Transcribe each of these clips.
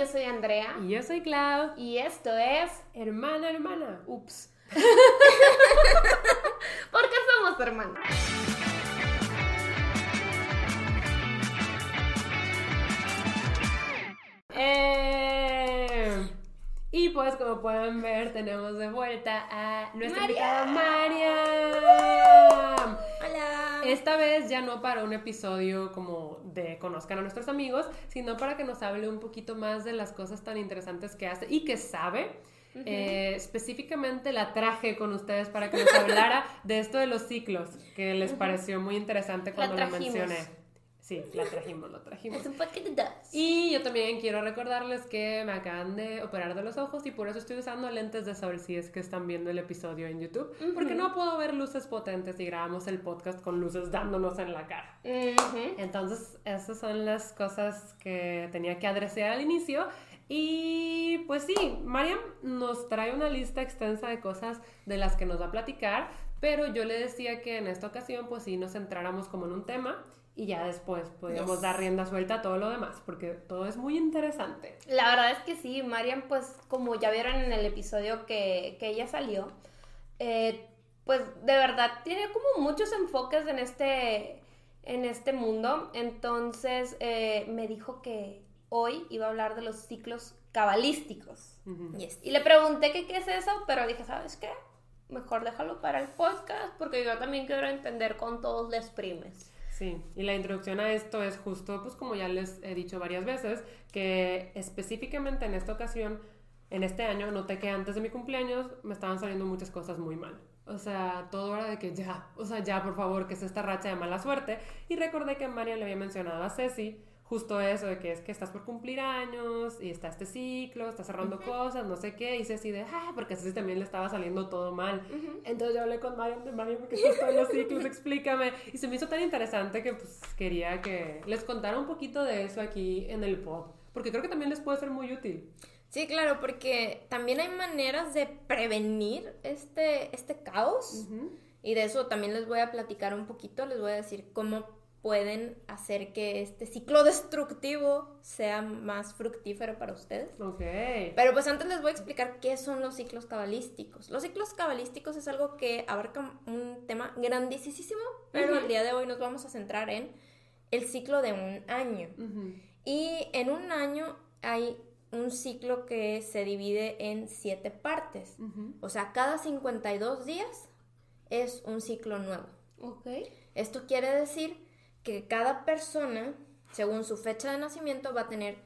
yo soy Andrea. Y yo soy Clau. Y esto es Hermana, hermana. Ups. Porque somos hermanas. Eh, y pues como pueden ver tenemos de vuelta a nuestra invitada Mariam. Hola. Esta vez ya no para un episodio como de conozcan a nuestros amigos, sino para que nos hable un poquito más de las cosas tan interesantes que hace y que sabe. Eh, específicamente la traje con ustedes para que nos hablara de esto de los ciclos, que les pareció muy interesante cuando La lo trajimos. mencioné. Sí, la trajimos, lo trajimos. Es un poquito de dos. Y yo también quiero recordarles que me acaban de operar de los ojos y por eso estoy usando lentes de sol si es que están viendo el episodio en YouTube. Porque no puedo ver luces potentes y grabamos el podcast con luces dándonos en la cara. Entonces, esas son las cosas que tenía que adresear al inicio. Y pues sí, Mariam nos trae una lista extensa de cosas de las que nos va a platicar, pero yo le decía que en esta ocasión pues sí nos centráramos como en un tema y ya después podíamos Yes. dar rienda suelta a todo lo demás, porque todo es muy interesante. La verdad es que sí, Mariam, pues como ya vieron en el episodio que, que ella salió, eh, pues de verdad tiene como muchos enfoques en este, en este mundo. Entonces eh, me dijo que hoy iba a hablar de los ciclos cabalísticos. Yes. Y le pregunté que qué es eso, pero dije, ¿sabes qué? Mejor déjalo para el podcast porque yo también quiero entender con todos los primes. Sí, y la introducción a esto es justo, pues como ya les he dicho varias veces, que específicamente en esta ocasión, en este año, noté que antes de mi cumpleaños me estaban saliendo muchas cosas muy mal. O sea, todo era de que ya, o sea, ya, por favor, que es esta racha de mala suerte. Y recordé que María le había mencionado a Ceci justo eso de que es que estás por cumplir años y está este ciclo, estás cerrando cosas, no sé qué, y Ceci de, ah, porque a Ceci también le estaba saliendo todo mal. Entonces yo hablé con Mariam de Mariam porque estás en los ciclos, explícame. Y se me hizo tan interesante que pues quería que les contara un poquito de eso aquí en el pod, porque creo que también les puede ser muy útil. Sí, claro, porque también hay maneras de prevenir este, este caos Ujú. y de eso también les voy a platicar un poquito, les voy a decir cómo pueden hacer que este ciclo destructivo sea más fructífero para ustedes. Ok. Pero pues antes les voy a explicar qué son los ciclos cabalísticos. Los ciclos cabalísticos es algo que abarca un tema grandísimo, pero el día de hoy nos vamos a centrar en el ciclo de un año. Y en un año hay un ciclo que se divide en siete partes. O sea, cada 52 días es un ciclo nuevo. Ok. Esto quiere decir que cada persona, según su fecha de nacimiento, va a tener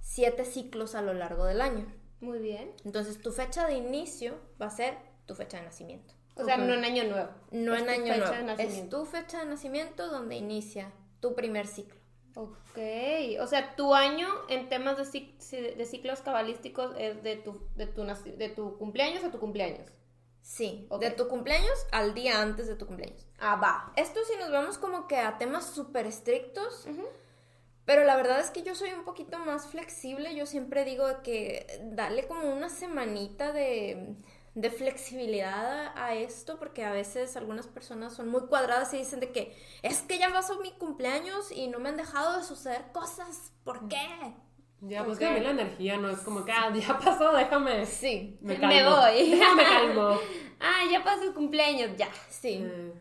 siete ciclos a lo largo del año. Muy bien. Entonces, tu fecha de inicio va a ser tu fecha de nacimiento. O sea, no en año nuevo. No Es en año nuevo. de Es tu fecha de nacimiento donde inicia tu primer ciclo. Ok, o sea, tu año en temas de, cic- de ciclos cabalísticos es de tu, de, tu, naci- de tu cumpleaños a tu cumpleaños. Sí, de tu cumpleaños al día antes de tu cumpleaños. Ah, va. Esto si nos vamos como que a temas súper estrictos, pero la verdad es que yo soy un poquito más flexible. Yo siempre digo que dale como una semanita de, de flexibilidad a, a esto, porque a veces algunas personas son muy cuadradas y dicen de que es que ya pasó mi cumpleaños y no me han dejado de suceder cosas. ¿Por qué? Ya, pues Ok. que también la energía no es como que, ah, ya pasó, déjame. Sí, Me Me calmo. voy. Déjame calmo. Ah, ya pasó el cumpleaños, ya. sí. Eh,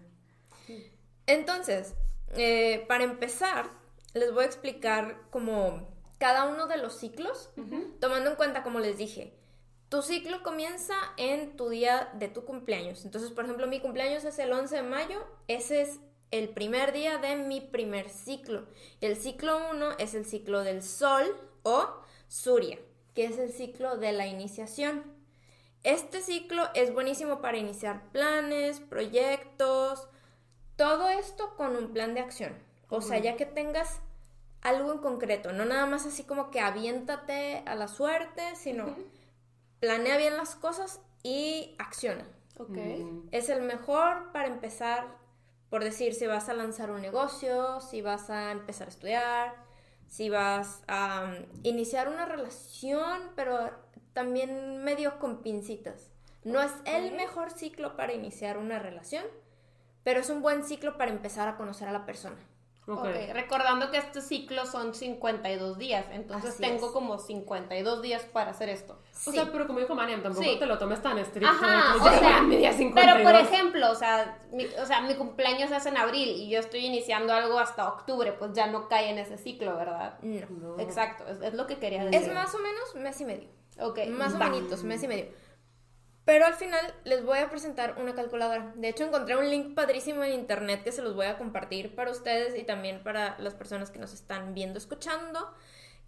Entonces, eh, para empezar, les voy a explicar como cada uno de los ciclos, tomando en cuenta, como les dije, tu ciclo comienza en tu día de tu cumpleaños. Entonces, por ejemplo, mi cumpleaños es el 11 de mayo, ese es el primer día de mi primer ciclo. El ciclo 1 es el ciclo del sol o Surya, que es el ciclo de la iniciación. Este ciclo es buenísimo para iniciar planes, proyectos, todo esto con un plan de acción. O sea, ya que tengas algo en concreto, no nada más así como que aviéntate a la suerte, sino planea bien las cosas y acciona. Ok. mm, Es el mejor para empezar, por decir, si vas a lanzar un negocio, si vas a empezar a estudiar, si vas a um, iniciar una relación, pero también medio con pincitas. No es el mejor ciclo para iniciar una relación, pero es un buen ciclo para empezar a conocer a la persona. Ok. Ok, recordando que estos ciclos son 52 días, entonces Así tengo es. como 52 días para hacer esto. O sea, pero como dijo Mariam, tampoco Sí. te lo tomes tan estricto. Ajá, o sea, mi día pero 52. por ejemplo, o sea, mi, o sea, mi cumpleaños es en abril y yo estoy iniciando algo hasta octubre, pues ya no cae en ese ciclo, ¿verdad? No. No. Exacto, es, es lo que quería decir. Es más o menos mes y medio. Ok, Más o menos, mes y medio. Pero al final les voy a presentar una calculadora. De hecho, encontré un link padrísimo en internet que se los voy a compartir para ustedes y también para las personas que nos están viendo, escuchando.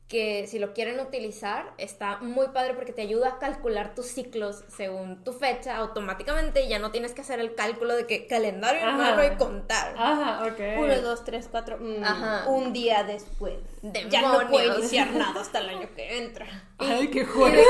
Que si lo quieren utilizar, está muy padre porque te ayuda a calcular tus ciclos según tu fecha automáticamente y ya no tienes que hacer el cálculo de que calendario en mano y contar. Ajá, ok. Uno, dos, tres, cuatro. mm, Ajá. Un día después. Ya no Demonios. puedo iniciar nada hasta el año que entra. Ay, qué joder. de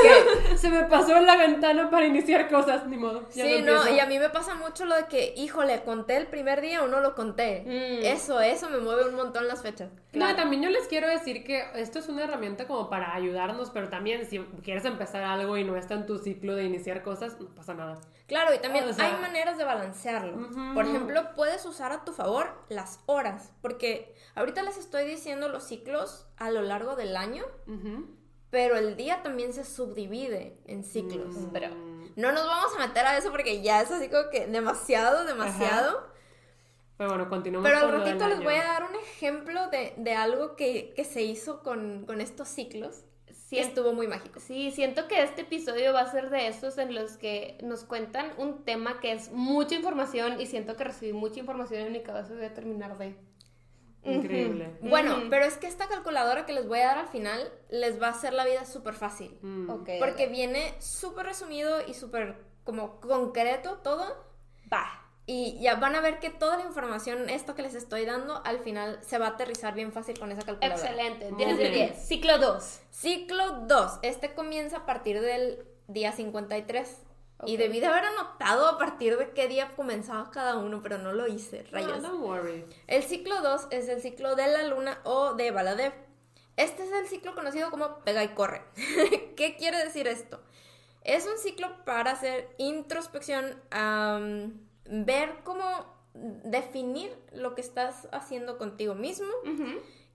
que, Se me pasó en la ventana para iniciar cosas, ni modo. Ya Sí, no y a mí me pasa mucho lo de que, híjole, conté el primer día o no lo conté. Mm. Eso, eso me mueve un montón las fechas. No, también yo les quiero decir que esto es una herramienta como para ayudarnos, pero también si quieres empezar algo y no está en tu ciclo de iniciar cosas, no pasa nada. Claro, y también O sea- hay maneras de balancearlo. Ujú. Por ejemplo, puedes usar a tu favor las horas, porque ahorita les estoy diciendo los ciclos a lo largo del año, Ujú. Pero el día también se subdivide en ciclos. Mm. Pero- No nos vamos a meter a eso porque ya es así como que demasiado, demasiado. Pero bueno, continuamos Pero al con ratito les voy a dar un ejemplo de, de algo que, que se hizo con, con estos ciclos. Sí, estuvo muy mágico. Sí, siento que este episodio va a ser de esos en los que nos cuentan un tema que es mucha información y siento que recibí mucha información en mi cabeza y voy a terminar de... Increíble. Bueno, pero es que esta calculadora que les voy a dar al final les va a hacer la vida súper fácil. Mm. Porque viene súper resumido y súper como concreto todo. Va. Y ya van a ver que toda la información, esto que les estoy dando, al final se va a aterrizar bien fácil con esa calculadora. Excelente. Muy 10 de bien. 10. Ciclo 2. Ciclo 2. Este comienza a partir del día 53. Y debí de haber anotado a partir de qué día comenzaba cada uno, pero no lo hice, No, rayos. don't worry. El ciclo 2 es el ciclo de la luna o de Baladev. Este es el ciclo conocido como pega y corre. ¿Qué quiere decir esto? Es un ciclo para hacer introspección, am, ver cómo definir lo que estás haciendo contigo mismo.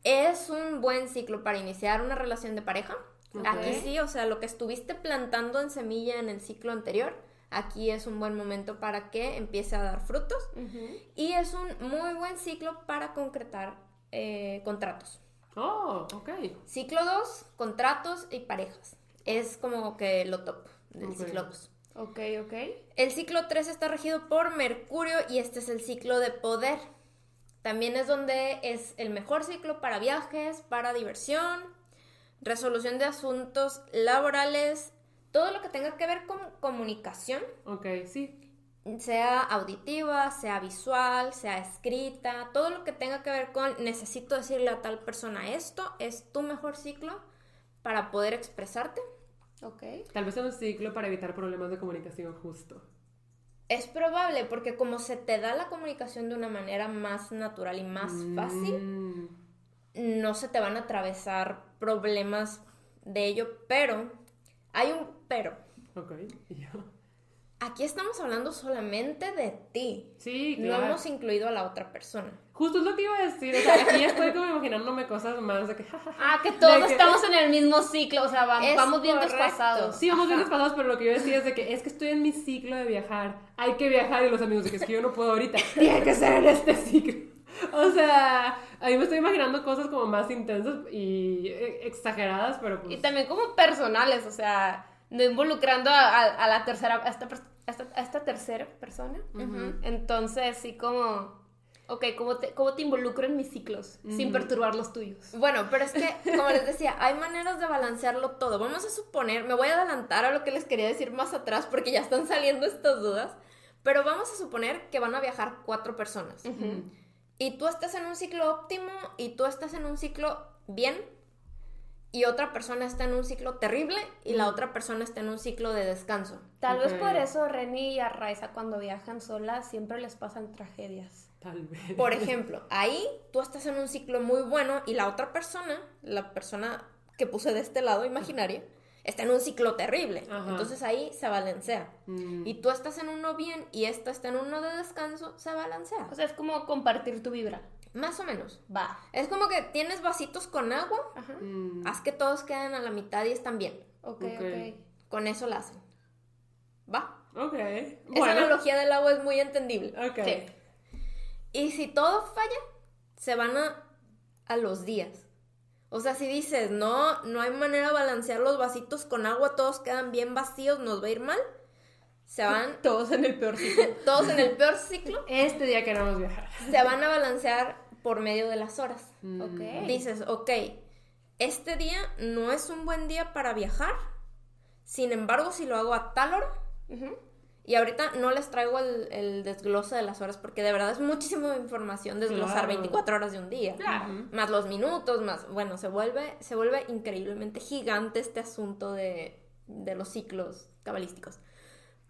Es un buen ciclo para iniciar una relación de pareja. Aquí sí, o sea, lo que estuviste plantando en semilla en el ciclo anterior, aquí es un buen momento para que empiece a dar frutos. Y es un muy buen ciclo para concretar eh, contratos. Oh, ok. Ciclo 2, contratos y parejas. Es como que lo top del ciclo 2. Ok, ok. El ciclo 3 está regido por Mercurio y este es el ciclo de poder. También es donde es el mejor ciclo para viajes, para diversión, resolución de asuntos laborales, todo lo que tenga que ver con comunicación, Ok, sí. sea auditiva, sea visual, sea escrita, todo lo que tenga que ver con necesito decirle a tal persona esto, es tu mejor ciclo para poder expresarte. Ok. Tal vez sea un ciclo para evitar problemas de comunicación justo. Es probable porque como se te da la comunicación de una manera más natural y más fácil, Mm. No se te van a atravesar problemas de ello, pero hay un pero. Ok. y yo. Aquí estamos hablando solamente de ti. Sí, No claro. hemos incluido a la otra persona. Justo es lo que iba a decir. O sea, aquí estoy como imaginándome cosas más de que. Ah, que todos que- estamos en el mismo ciclo, o sea, va- Es vamos bien correcto. desfasados. Sí, vamos bien Ajá. desfasados, pero lo que yo decía es de que es que estoy en mi ciclo de viajar. Hay que viajar y los amigos de que es que yo no puedo ahorita. Tiene que ser en este ciclo. O sea, ahí me estoy imaginando cosas como más intensas y eh, exageradas, pero pues. Y también como personales, o sea, no involucrando a, a- a la tercera, a esta, a esta, a esta tercera persona. Entonces, sí como, ok, ¿cómo te, cómo te involucro en mis ciclos sin perturbar los tuyos? Bueno, pero es que, como les decía, hay maneras de balancearlo todo. Vamos a suponer, me voy a adelantar a lo que les quería decir más atrás porque ya están saliendo estas dudas, pero vamos a suponer que van a viajar cuatro personas. Y tú estás en un ciclo óptimo y tú estás en un ciclo bien y otra persona está en un ciclo terrible y la otra persona está en un ciclo de descanso. Tal vez por eso Reni y Arraiza cuando viajan solas siempre les pasan tragedias. Tal vez. Por ejemplo, ahí tú estás en un ciclo muy bueno y la otra persona, la persona que puse de este lado imaginaria, está en un ciclo terrible. Ajá. Entonces ahí se balancea. Mm. Y tú estás en uno bien y esta está en uno de descanso, se balancea. O sea, es como compartir tu vibra. Más o menos. Va. Es como que tienes vasitos con agua, Ajá. Mm, haz que todos queden a la mitad y están bien. Ok, Ok. Con eso la hacen. ¿Va? ok. Esa Bueno. analogía del agua es muy entendible. Ok. Sí. Y si todo falla, se van a, a los días. O sea, si dices, no, no hay manera de balancear los vasitos con agua, todos quedan bien vacíos, nos va a ir mal, se van Todos en el peor sitio. todos en el peor ciclo, Este día queremos viajar. se van a balancear por medio de las horas. Mm, Ok. Dices, ok, este día no es un buen día para viajar, sin embargo, si lo hago a tal hora. Y ahorita no les traigo el, el desglose de las horas porque de verdad es muchísima información desglosar Claro. 24 horas de un día. Claro. Más los minutos, más, bueno, se vuelve, se vuelve increíblemente gigante este asunto de, de los ciclos cabalísticos.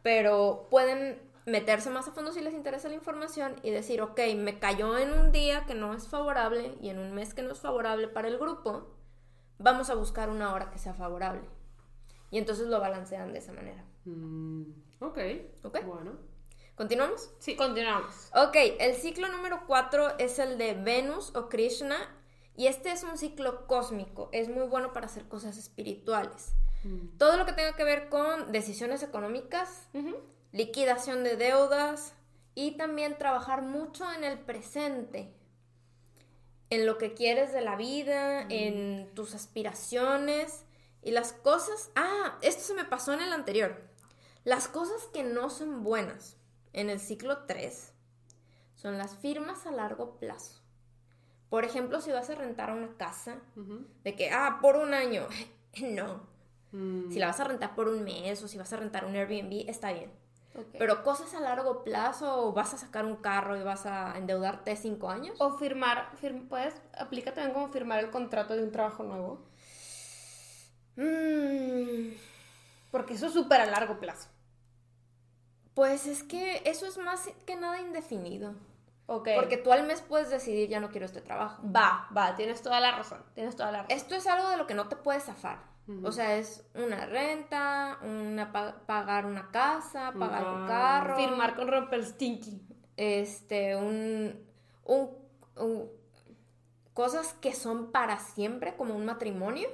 Pero pueden meterse más a fondo si les interesa la información y decir, ok, me cayó en un día que no es favorable y en un mes que no es favorable para el grupo, vamos a buscar una hora que sea favorable. Y entonces lo balancean de esa manera. Mm, ok. Ok. Bueno. ¿Continuamos? Sí. Continuamos. Ok, el ciclo número 4 es el de Venus o Krishna y este es un ciclo cósmico, es muy bueno para hacer cosas espirituales. Mm, Todo lo que tenga que ver con decisiones económicas, liquidación de deudas y también trabajar mucho en el presente, en lo que quieres de la vida, en tus aspiraciones y las cosas... Ah, esto se me pasó en el anterior. Las cosas que no son buenas en el ciclo 3 son las firmas a largo plazo. Por ejemplo, si vas a rentar una casa, de que, ah, por un año, no. Mm, Si la vas a rentar por un mes o si vas a rentar un Airbnb, está bien. Pero cosas a largo plazo, o vas a sacar un carro y vas a endeudarte cinco años. O firmar, fir- puedes, aplica también como firmar el contrato de un trabajo nuevo. Mm, Porque eso es súper a largo plazo. pues es que eso es más que nada indefinido. Ok. Porque tú al mes puedes decidir, ya no quiero este trabajo. va, va, tienes toda la razón. Tienes toda la razón. Esto es algo de lo que no te puedes zafar. O sea, es una renta, una pa- pagar una casa, pagar un carro. carro. Firmar con romper stinky. este, un, un, un- cosas que son para siempre, como un matrimonio.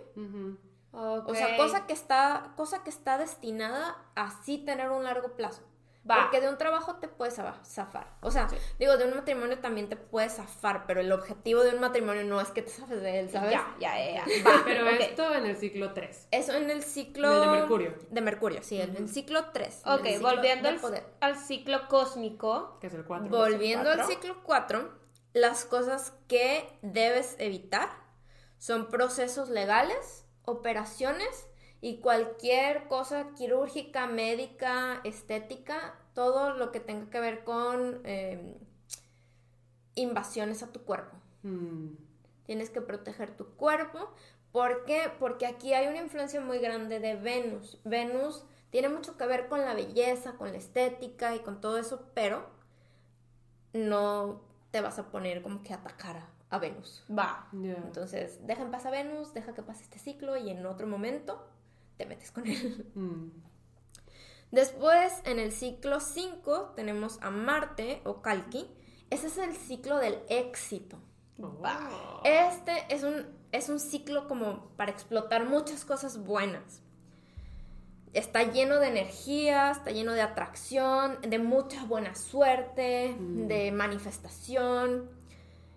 O sea, cosa que está, cosa que está destinada a sí tener un largo plazo. Va. Porque de un trabajo te puedes za- zafar. O sea, digo, de un matrimonio también te puedes zafar, pero el objetivo de un matrimonio no es que te zafes de él, ¿sabes? Ya, ya, ya. ya. Va, Pero esto en el ciclo 3. Eso en el ciclo... En el de Mercurio. De Mercurio, sí, en el ciclo 3. Ok, volviendo al, poder. al ciclo cósmico. Que es el 4. Volviendo al ciclo 4, las cosas que debes evitar son procesos legales, operaciones y cualquier cosa quirúrgica, médica, estética, todo lo que tenga que ver con eh, invasiones a tu cuerpo. Mm, Tienes que proteger tu cuerpo. ¿Por qué? Porque aquí hay una influencia muy grande de Venus. Venus tiene mucho que ver con la belleza, con la estética y con todo eso, pero no te vas a poner como que a atacar a, Venus. Va. Entonces, deja en paz a Venus, deja que pase este ciclo y en otro momento te metes con él. Mm, Después, en el ciclo 5, tenemos a Marte o Kalki. Ese es el ciclo del éxito. oh. Este es un, es un ciclo como para explotar muchas cosas buenas. Está lleno de energía, está lleno de atracción, de mucha buena suerte, Mm. de manifestación.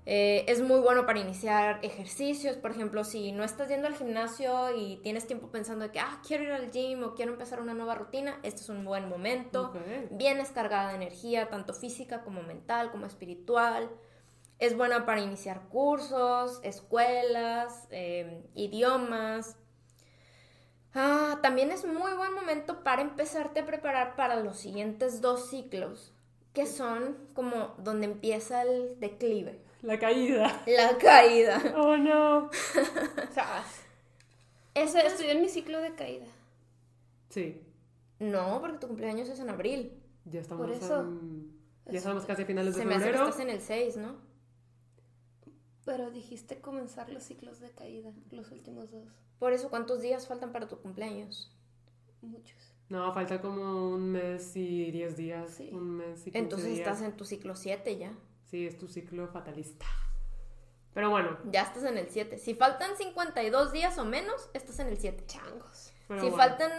Eh, es muy bueno para iniciar ejercicios. Por ejemplo, si no estás yendo al gimnasio y tienes tiempo pensando de que, ah, quiero ir al gym o quiero empezar una nueva rutina, este es un buen momento. Ok. Vienes cargada de energía, tanto física como mental, como espiritual. Es buena para iniciar cursos, escuelas, eh, idiomas. Ah, también es muy buen momento para empezarte a preparar para los siguientes dos ciclos, que son como donde empieza el declive, La caída. la caída. Oh no. O sea, eso estoy en mi ciclo de caída. Sí. No, porque tu cumpleaños es en abril. Ya estamos Por eso. en- Ya estamos casi a finales de Se me hace que febrero. estás en el 6, ¿no? Pero dijiste comenzar los ciclos de caída, los últimos dos. Por eso, ¿cuántos días faltan para tu cumpleaños? Muchos. No, falta como un mes y diez días. Sí. Un mes y Entonces días. estás en tu ciclo 7 ya. Sí, es tu ciclo fatalista. Pero bueno. Ya estás en el 7. Si faltan 52 días o menos, estás en el 7. Changos. pero Si bueno. faltan,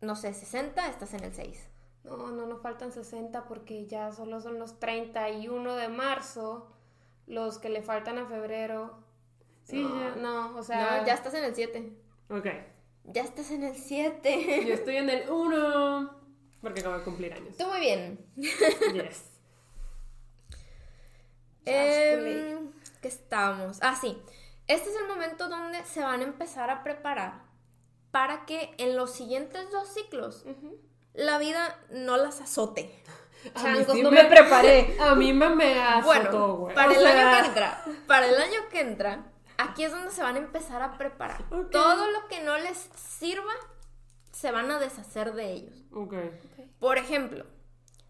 no sé, 60, estás en el 6. No, no, no faltan 60 porque ya solo son los 31 de marzo los que le faltan a febrero. Sí, no, ya. No, o sea. No, ya estás en el 7. Ok. Ya estás en el 7. Yo estoy en el 1. Porque acabo de cumplir años. Tú muy bien. Yes. Em, ¿Qué estamos? Ah, sí. Este es el momento donde se van a empezar a preparar para que en los siguientes dos ciclos la vida no las azote. A mí sí no me preparé. A mí me, me azotó, Bueno, güey. para O el sea, año que entra, para el año que entra, aquí es donde se van a empezar a preparar. Todo lo que no les sirva, se van a deshacer de ellos. Ok. Por ejemplo,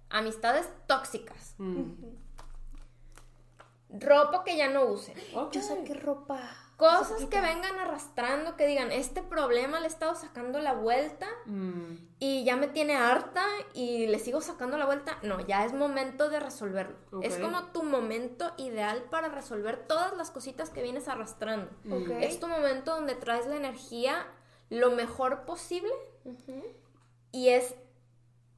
amistades tóxicas, Mm. Ropa que ya no usen, Ok. Yo saqué ropa. cosas que vengan arrastrando, que digan, este problema le he estado sacando la vuelta Mm. y ya me tiene harta y le sigo sacando la vuelta. No, ya es momento de resolverlo. Es como tu momento ideal para resolver todas las cositas que vienes arrastrando. Es tu momento donde traes la energía lo mejor posible y es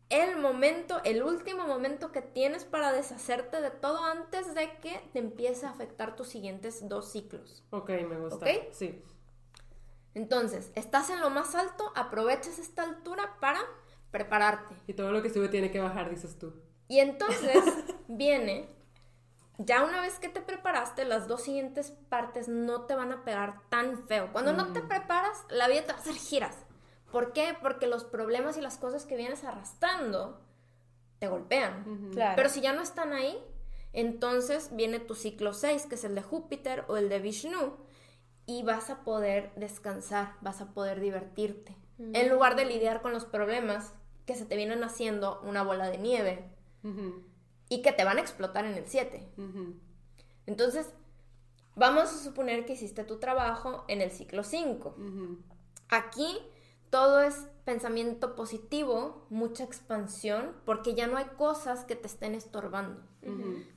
el momento, el último momento que tienes para deshacerte de todo antes de que te empiece a afectar tus siguientes dos ciclos. Ok, me gusta. Ok. Sí. Entonces, estás en lo más alto, aprovechas esta altura para prepararte. Y todo lo que sube tiene que bajar, dices tú. Y entonces viene, ya una vez que te preparaste, las dos siguientes partes no te van a pegar tan feo. Cuando no te preparas, la vida te va a hacer giras. ¿Por qué? Porque los problemas y las cosas que vienes arrastrando te golpean. Claro. Pero si ya no están ahí, entonces viene tu ciclo 6, que es el de Júpiter o el de Vishnu, y vas a poder descansar, vas a poder divertirte. En lugar de lidiar con los problemas que se te vienen haciendo una bola de nieve y que te van a explotar en el 7. ujú. Entonces, vamos a suponer que hiciste tu trabajo en el ciclo 5. Ujú. Aquí todo es pensamiento positivo, mucha expansión, porque ya no hay cosas que te estén estorbando.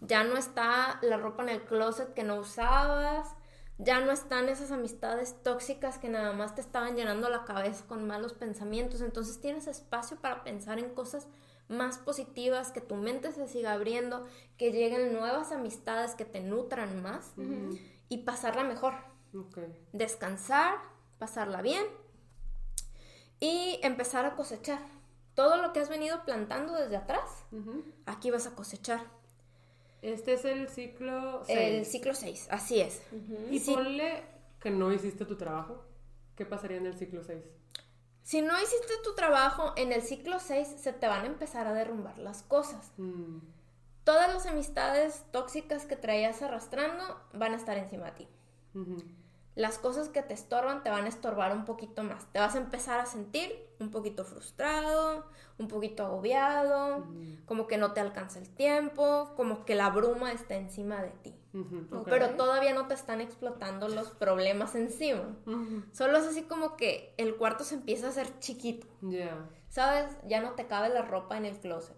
Ya no está la ropa en el closet que no usabas, ya no están esas amistades tóxicas que nada más te estaban llenando la cabeza con malos pensamientos. Entonces tienes espacio para pensar en cosas más positivas, que tu mente se siga abriendo, que lleguen nuevas amistades que te nutran más y pasarla mejor descansar, pasarla bien y empezar a cosechar. Todo lo que has venido plantando desde atrás, aquí vas a cosechar. Este es el ciclo El 6. ciclo 6, así es. Y Sí. ponle que no hiciste tu trabajo. ¿Qué pasaría en el ciclo 6? Si no hiciste tu trabajo en el ciclo 6, se te van a empezar a derrumbar las cosas. Mm, Todas las amistades tóxicas que traías arrastrando van a estar encima de ti. Las cosas que te estorban te van a estorbar un poquito más. Te vas a empezar a sentir un poquito frustrado, un poquito agobiado, como que no te alcanza el tiempo, como que la bruma está encima de ti. Pero todavía no te están explotando los problemas encima. Solo es así como que el cuarto se empieza a hacer chiquito. Ya. ¿Sabes? Ya no te cabe la ropa en el closet.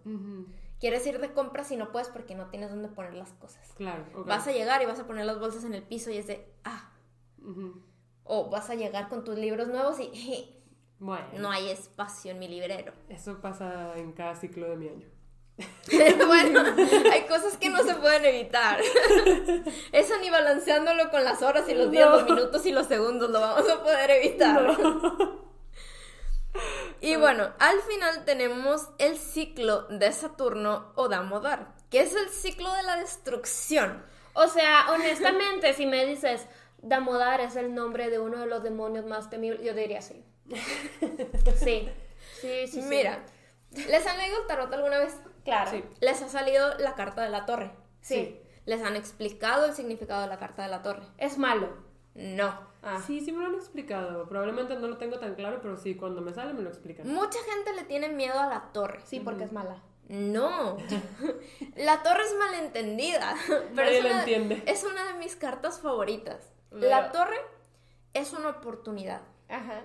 Quieres ir de compras y no puedes porque no tienes dónde poner las cosas. Claro. Vas a llegar y vas a poner las bolsas en el piso y es de, ah, O vas a llegar con tus libros nuevos y Bueno. no hay espacio en mi librero. Eso pasa en cada ciclo de mi año. bueno, hay cosas que no se pueden evitar. Eso ni balanceándolo con las horas y los días, No. los minutos y los segundos lo vamos a poder evitar. Y bueno, al final tenemos el ciclo de Saturno o Damodar, que es el ciclo de la destrucción. O sea, honestamente, si me dices, Damodar es el nombre de uno de los demonios más temibles, yo diría sí. Sí, sí, sí. sí. Mira, ¿les han leído el tarot alguna vez? Claro. Sí. Les ha salido la carta de la torre. Sí. Les han explicado el significado de la carta de la torre. Es malo. No. Ah. Sí, sí me lo han explicado. Probablemente no lo tengo tan claro, pero sí, cuando me sale me lo explican. Mucha gente le tiene miedo a la torre. Sí, porque es mala. No. La torre es malentendida. Pero Nadie es la entiende. es una de mis cartas favoritas. Pero- La torre es una oportunidad. Ajá.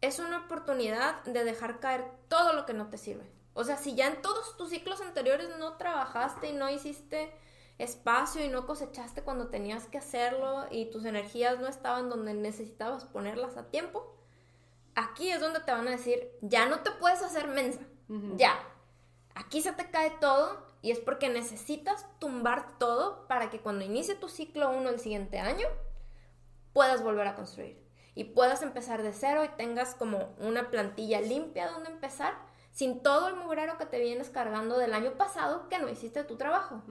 Es una oportunidad de dejar caer todo lo que no te sirve. O sea, si ya en todos tus ciclos anteriores no trabajaste y no hiciste espacio y no cosechaste cuando tenías que hacerlo y tus energías no estaban donde necesitabas ponerlas a tiempo, aquí es donde te van a decir, ya no te puedes hacer mensa, ya. Aquí se te cae todo y es porque necesitas tumbar todo para que cuando inicie tu ciclo 1 el siguiente año, puedas volver a construir y puedas empezar de cero y tengas como una plantilla limpia donde empezar sin todo el mugrero que te vienes cargando del año pasado que no hiciste tu trabajo.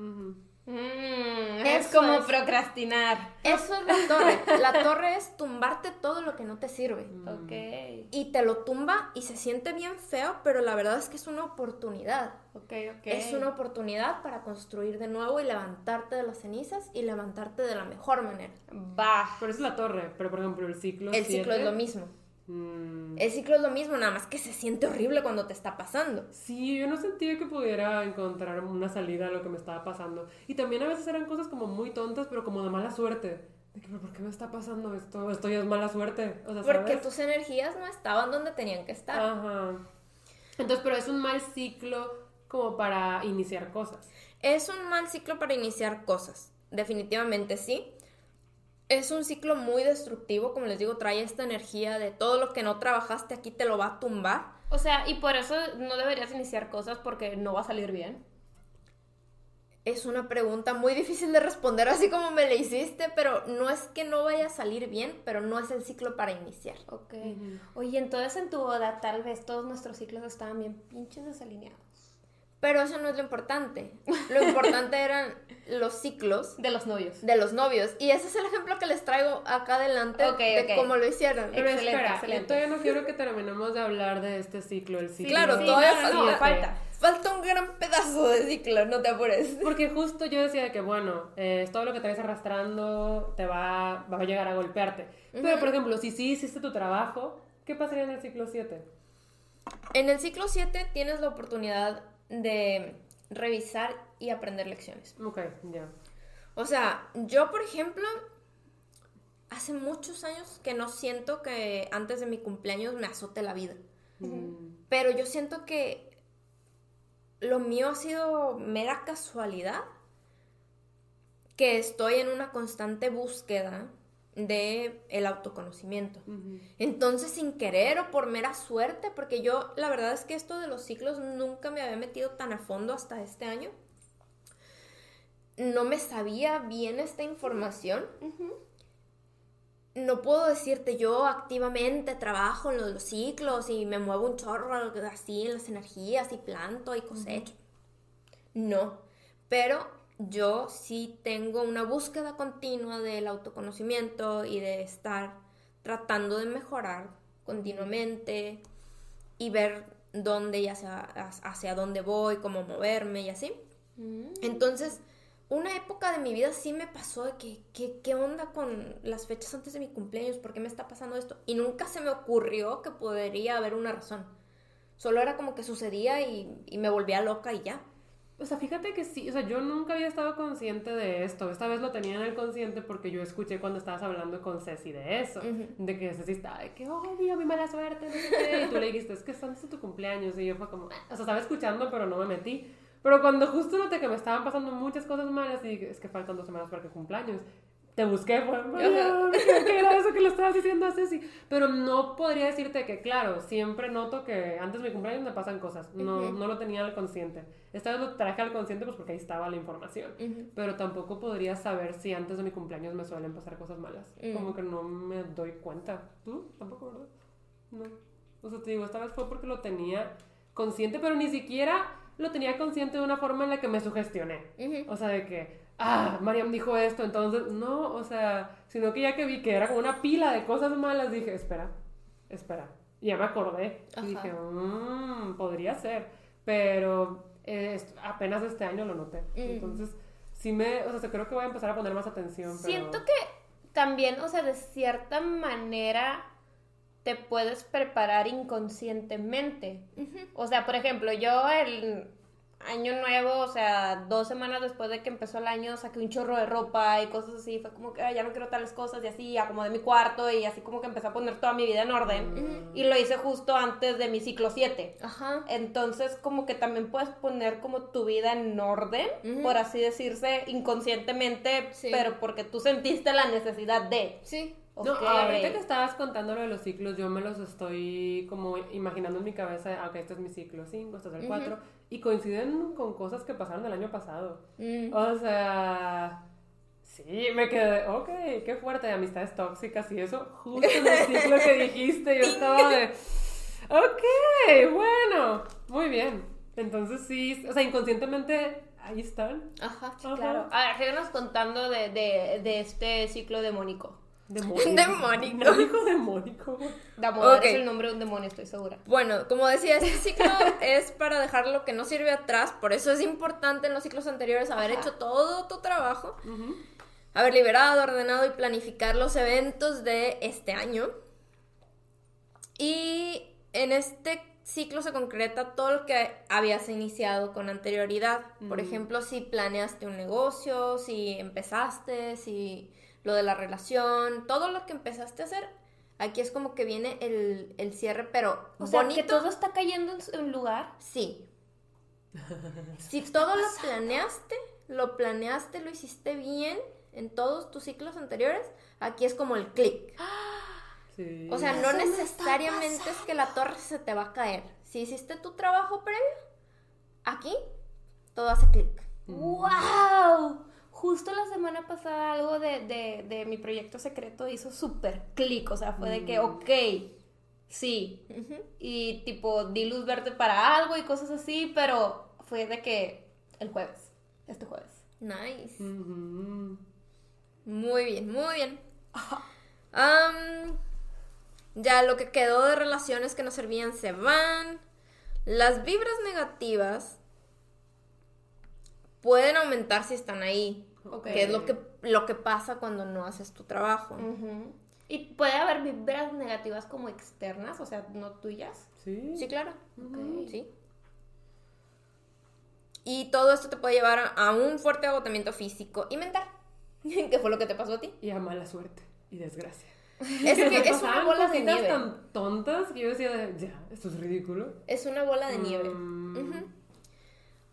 Mm, es como procrastinar. Eso es la torre. La torre es tumbarte todo lo que no te sirve. Ok. Y te lo tumba y se siente bien feo, pero la verdad es que es una oportunidad. Ok, ok. Es una oportunidad para construir de nuevo y levantarte de las cenizas y levantarte de la mejor manera. Va. Pero es la torre, pero por ejemplo el ciclo El ciclo es lo mismo. mm, El ciclo es lo mismo, nada más que se siente horrible cuando te está pasando. Sí, yo no sentía que pudiera encontrar una salida a lo que me estaba pasando. Y también a veces eran cosas como muy tontas, pero como de mala suerte. De que, "¿Pero ¿por qué me está pasando esto? Esto ya es mala suerte. O sea, Porque ¿sabes? tus energías no estaban donde tenían que estar. Ajá. Entonces, pero es un mal ciclo como para iniciar cosas. Es un mal ciclo para iniciar cosas. Definitivamente sí. Es un ciclo muy destructivo, como les digo, trae esta energía de todo lo que no trabajaste aquí te lo va a tumbar. O sea, y por eso no deberías iniciar cosas porque no va a salir bien. Es una pregunta muy difícil de responder así como me la hiciste, pero no es que no vaya a salir bien, pero no es el ciclo para iniciar. Ok. Oye, entonces en tu boda tal vez todos nuestros ciclos estaban bien pinches desalineados. Pero eso no es lo importante. Lo importante eran los ciclos De los novios. de los novios. Y ese es el ejemplo que les traigo acá adelante de cómo lo hicieron. Pero Excelente, espera, excelente. yo todavía no quiero que terminemos de hablar de este ciclo, el ciclo. Claro, sí, todavía no, no, falta. falta. Un gran pedazo de ciclo, no te apures. Porque justo yo decía de que, bueno, eh, todo lo que traes arrastrando te va, va a llegar a golpearte. Pero, por ejemplo, si sí hiciste tu trabajo, ¿qué pasaría en el ciclo 7? En el ciclo 7 tienes la oportunidad de revisar y aprender lecciones. Ok, ya. O sea, yo, por ejemplo, hace muchos años que no siento que antes de mi cumpleaños me azote la vida. Mm, Pero yo siento que lo mío ha sido mera casualidad, que estoy en una constante búsqueda de el autoconocimiento. Entonces, sin querer o por mera suerte, porque yo la verdad es que esto de los ciclos nunca me había metido tan a fondo hasta este año. No me sabía bien esta información. No puedo decirte yo activamente trabajo en los ciclos y me muevo un chorro así en las energías y planto y cosecho. No, pero yo sí tengo una búsqueda continua del autoconocimiento y de estar tratando de mejorar continuamente y ver dónde y hacia, hacia dónde voy, cómo moverme y así. Entonces, una época de mi vida sí me pasó de que, que- ¿qué onda con las fechas antes de mi cumpleaños? ¿Por qué me está pasando esto? Y nunca se me ocurrió que podría haber una razón. Solo era como que sucedía y, y me volvía loca y ya. O sea, fíjate que sí, o sea, yo nunca había estado consciente de esto. Esta vez lo tenía en el consciente porque yo escuché cuando estabas hablando con Ceci de eso. De que Ceci estaba de que, oh, Dios, mi mala suerte, no sé qué. Y tú le dijiste, es que es antes de tu cumpleaños. Y yo fue como, "Ah". o sea, estaba escuchando, pero no me metí. Pero cuando justo noté que me estaban pasando muchas cosas malas y es que faltan dos semanas para que cumpleaños. Te busqué, fue, "Mariam, ¿qué era eso que le estabas diciendo a Ceci? Pero no podría decirte que, claro, siempre noto que antes de mi cumpleaños me pasan cosas. No, no lo tenía al consciente. Esta vez lo traje al consciente pues porque ahí estaba la información. Pero tampoco podría saber si antes de mi cumpleaños me suelen pasar cosas malas. Como que no me doy cuenta. ¿Tú? Tampoco, ¿verdad? No. O sea, te digo, esta vez fue porque lo tenía consciente, pero ni siquiera lo tenía consciente de una forma en la que me sugestioné. O sea, de que, ah, Mariam dijo esto, entonces, no, o sea, sino que ya que vi que era como una pila de cosas malas, dije, espera, espera. Y ya me acordé. Ajá. Y dije, mmm, podría ser. Pero eh, apenas este año lo noté. Entonces, sí me, o sea, creo que voy a empezar a poner más atención. Pero... Siento que también, o sea, de cierta manera te puedes preparar inconscientemente. O sea, por ejemplo, yo el año nuevo, o sea, dos semanas después de que empezó el año, saqué un chorro de ropa y cosas así. Fue como que "Ay, ya no quiero tales cosas y así, acomodé mi cuarto y así como que empecé a poner toda mi vida en orden. Y lo hice justo antes de mi ciclo 7. Ajá. Entonces, como que también puedes poner como tu vida en orden, por así decirse, inconscientemente, Sí. pero porque tú sentiste la necesidad de. Sí. No, Ok. ahorita que estabas contando lo de los ciclos, yo me los estoy como imaginando en mi cabeza, ah, ok, este es mi ciclo 5, este es el 4, y coinciden con cosas que pasaron el año pasado. Mm. O sea, sí, me quedé, ok, qué fuerte, amistades tóxicas y eso, justo en el ciclo que dijiste, yo estaba de, ok, bueno, muy bien. Entonces sí, o sea, inconscientemente ahí están. Ajá. Ajá. Claro. A ver, síguenos contando de, de, de este ciclo demónico. Demónico. Demónico. Demónico, demónico. güey. Damodar es el nombre de un demonio, estoy segura. Bueno, como decía, este ciclo es para dejar lo que no sirve atrás, por eso es importante en los ciclos anteriores haber Ajá. hecho todo tu trabajo, Ujú. haber liberado, ordenado y planificar los eventos de este año. Y en este ciclo se concreta todo lo que habías iniciado con anterioridad. Por Mm. ejemplo, si planeaste un negocio, si empezaste, si lo de la relación, todo lo que empezaste a hacer. Aquí es como que viene el, el cierre, pero O sea, bonito. que todo está cayendo en en lugar. Sí. Si todo lo planeaste, lo planeaste, lo hiciste bien en todos tus ciclos anteriores, aquí es como el clic. Sí. O sea, no necesariamente es que la torre se te va a caer. Si hiciste tu trabajo previo, aquí todo hace clic. ¡Wow! Justo la semana pasada algo de, de, de mi proyecto secreto hizo súper clic. O sea, fue de que, ok, sí. Y tipo, di luz verde para algo y cosas así, pero fue de que el jueves, este jueves. Nice. Muy bien, muy bien. Am, ya lo que quedó de relaciones que no servían se van. Las vibras negativas pueden aumentar si están ahí. Ok. Que es lo que, lo que pasa cuando no haces tu trabajo. Y puede haber vibras negativas como externas, o sea, no tuyas. Sí. Sí, claro. Sí. Y todo esto te puede llevar a, a un fuerte agotamiento físico y mental. que fue lo que te pasó a ti. Y a mala suerte y desgracia. Es que es una bola de nieve. tan tontas que yo decía, de, ya, esto es ridículo. Es una bola de nieve. Mm.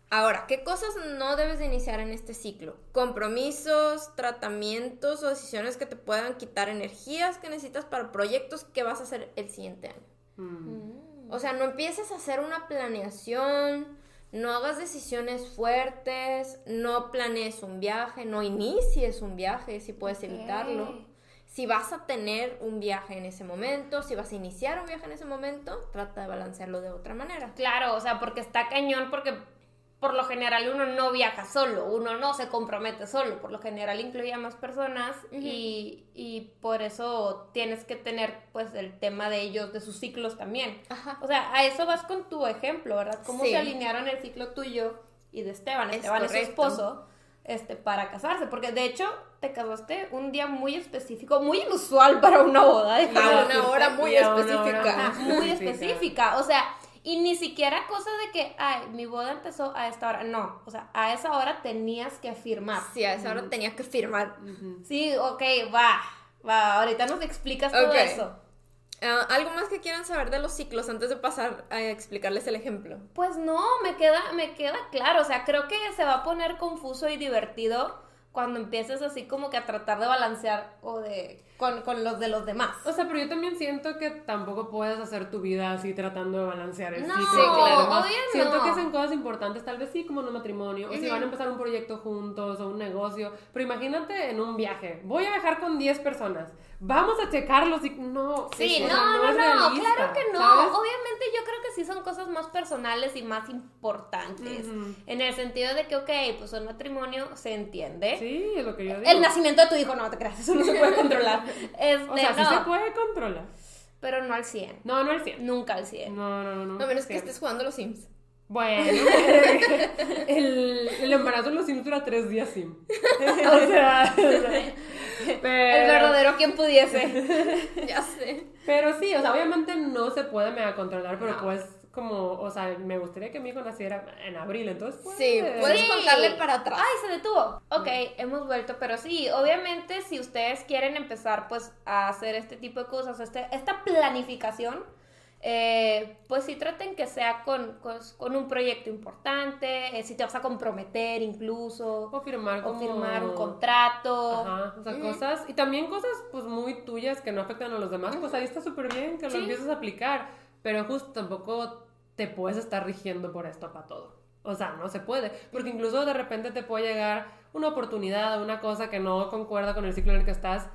Ahora, ¿qué cosas no debes de iniciar en este ciclo? Compromisos, tratamientos o decisiones que te puedan quitar energías que necesitas para proyectos que vas a hacer el siguiente año. Mm. O sea, no empieces a hacer una planeación, no hagas decisiones fuertes, no planees un viaje, no inicies un viaje si puedes evitarlo. Si vas a tener un viaje en ese momento, si vas a iniciar un viaje en ese momento, trata de balancearlo de otra manera. Claro, o sea, porque está cañón, porque por lo general uno no viaja solo, uno no se compromete solo, por lo general incluye a más personas y, y por eso tienes que tener pues el tema de ellos, de sus ciclos también. Ajá. O sea, a eso vas con tu ejemplo, ¿verdad? Cómo Sí. se alinearon el ciclo tuyo y de Esteban. Es Esteban es su esposo. Este, para casarse, porque de hecho te casaste un día muy específico, muy inusual para una boda. A una hora muy específica. hora muy específica. O sea, y ni siquiera cosa de que, ay, mi boda empezó a esta hora. No, o sea, a esa hora tenías que firmar. Sí, a esa hora tenía que firmar. Sí, ok, va, va. Ahorita nos explicas todo eso. Ah, ¿Algo más que quieran saber de los ciclos antes de pasar a explicarles el ejemplo? Pues no, me queda, me queda claro. O sea, creo que se va a poner confuso y divertido cuando empieces así como que a tratar de balancear o de con, con los de los demás. O sea, pero yo también siento que tampoco puedes hacer tu vida así tratando de balancear el No, ciclo. Sí, claro. Siento no. que hacen cosas importantes, tal vez sí, como en un matrimonio, o si van a empezar un proyecto juntos o un negocio. Pero imagínate en un viaje. Voy a viajar con 10 personas. Vamos a checarlos y no. Sí, no, no, no, realista, claro que no. ¿sabes? Obviamente yo creo que sí son cosas más personales y más importantes. En el sentido de que, ok, pues un matrimonio se entiende. Sí, es lo que yo digo. El nacimiento de tu hijo, no te creas, eso no se puede controlar. Este, O sea, sí no, se puede controlar. pero no al 100. No, no al 100. Nunca al 100. No, no, no. no. A menos que estés jugando los Sims. Bueno, el, el embarazo en los Sims dura tres días sim. O sea, pero, El verdadero quien pudiese. ya sé. pero sí, o sea, obviamente no se puede mega controlar, pero No. puedes como, o sea, me gustaría que mi hijo naciera en abril, entonces puede. Sí, puedes Sí. contarle para atrás. Ay, se detuvo. Ok, hemos vuelto, pero sí, obviamente si ustedes quieren empezar pues a hacer este tipo de cosas, este, esta planificación, eh, pues sí traten que sea con, con, con un proyecto importante, eh, si te vas a comprometer incluso, O firmar o como... firmar un contrato. Ajá, o sea, cosas, y también cosas pues muy tuyas que no afectan a los demás, pues ahí está súper bien que lo Sí. empieces a aplicar, pero justo tampoco te puedes estar rigiendo por esto para todo. O sea, no se puede, porque incluso de repente te puede llegar una oportunidad, una cosa que no concuerda con el ciclo en el que estás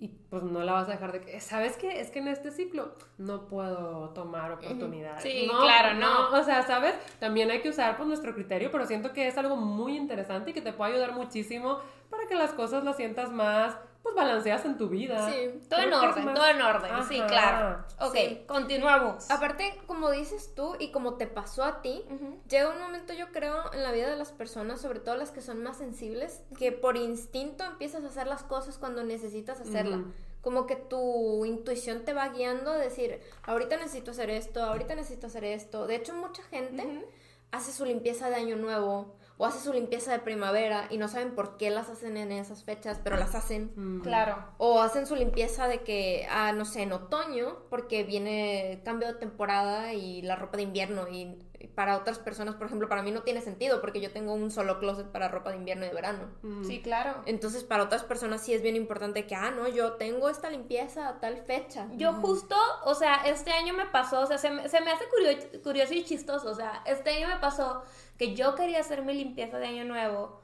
y pues no la vas a dejar de que, ¿sabes qué? Es que en este ciclo no puedo tomar oportunidades. Sí, claro, no. O sea, ¿sabes? También hay que usar pues nuestro criterio, pero siento que es algo muy interesante y que te puede ayudar muchísimo para que las cosas las sientas más, pues balanceadas en tu vida. Sí, Todo en orden, más- todo en orden, sí, claro. Ok, Sí. continuamos. Aparte, como dices tú y como te pasó a ti, llega un momento yo creo en la vida de las personas, sobre todo las que son más sensibles, que por instinto empiezas a hacer las cosas cuando necesitas hacerla. Ujú. Como que tu intuición te va guiando a decir, ahorita necesito hacer esto, ahorita necesito hacer esto. De hecho, mucha gente hace su limpieza de año nuevo o hace su limpieza de primavera y no saben por qué las hacen en esas fechas, pero las hacen. Mm. Claro. O hacen su limpieza de que, ah, no sé, en otoño, porque viene cambio de temporada y la ropa de invierno. Y, y para otras personas, por ejemplo, para mí no tiene sentido porque yo tengo un solo closet para ropa de invierno y de verano. Mm. Sí, claro. Entonces, para otras personas sí es bien importante que, ah, no, yo tengo esta limpieza a tal fecha. Yo justo, o sea, este año me pasó, o sea, se me, se me hace curio- curioso y chistoso, o sea, este año me pasó que yo quería hacer mi limpieza de año nuevo,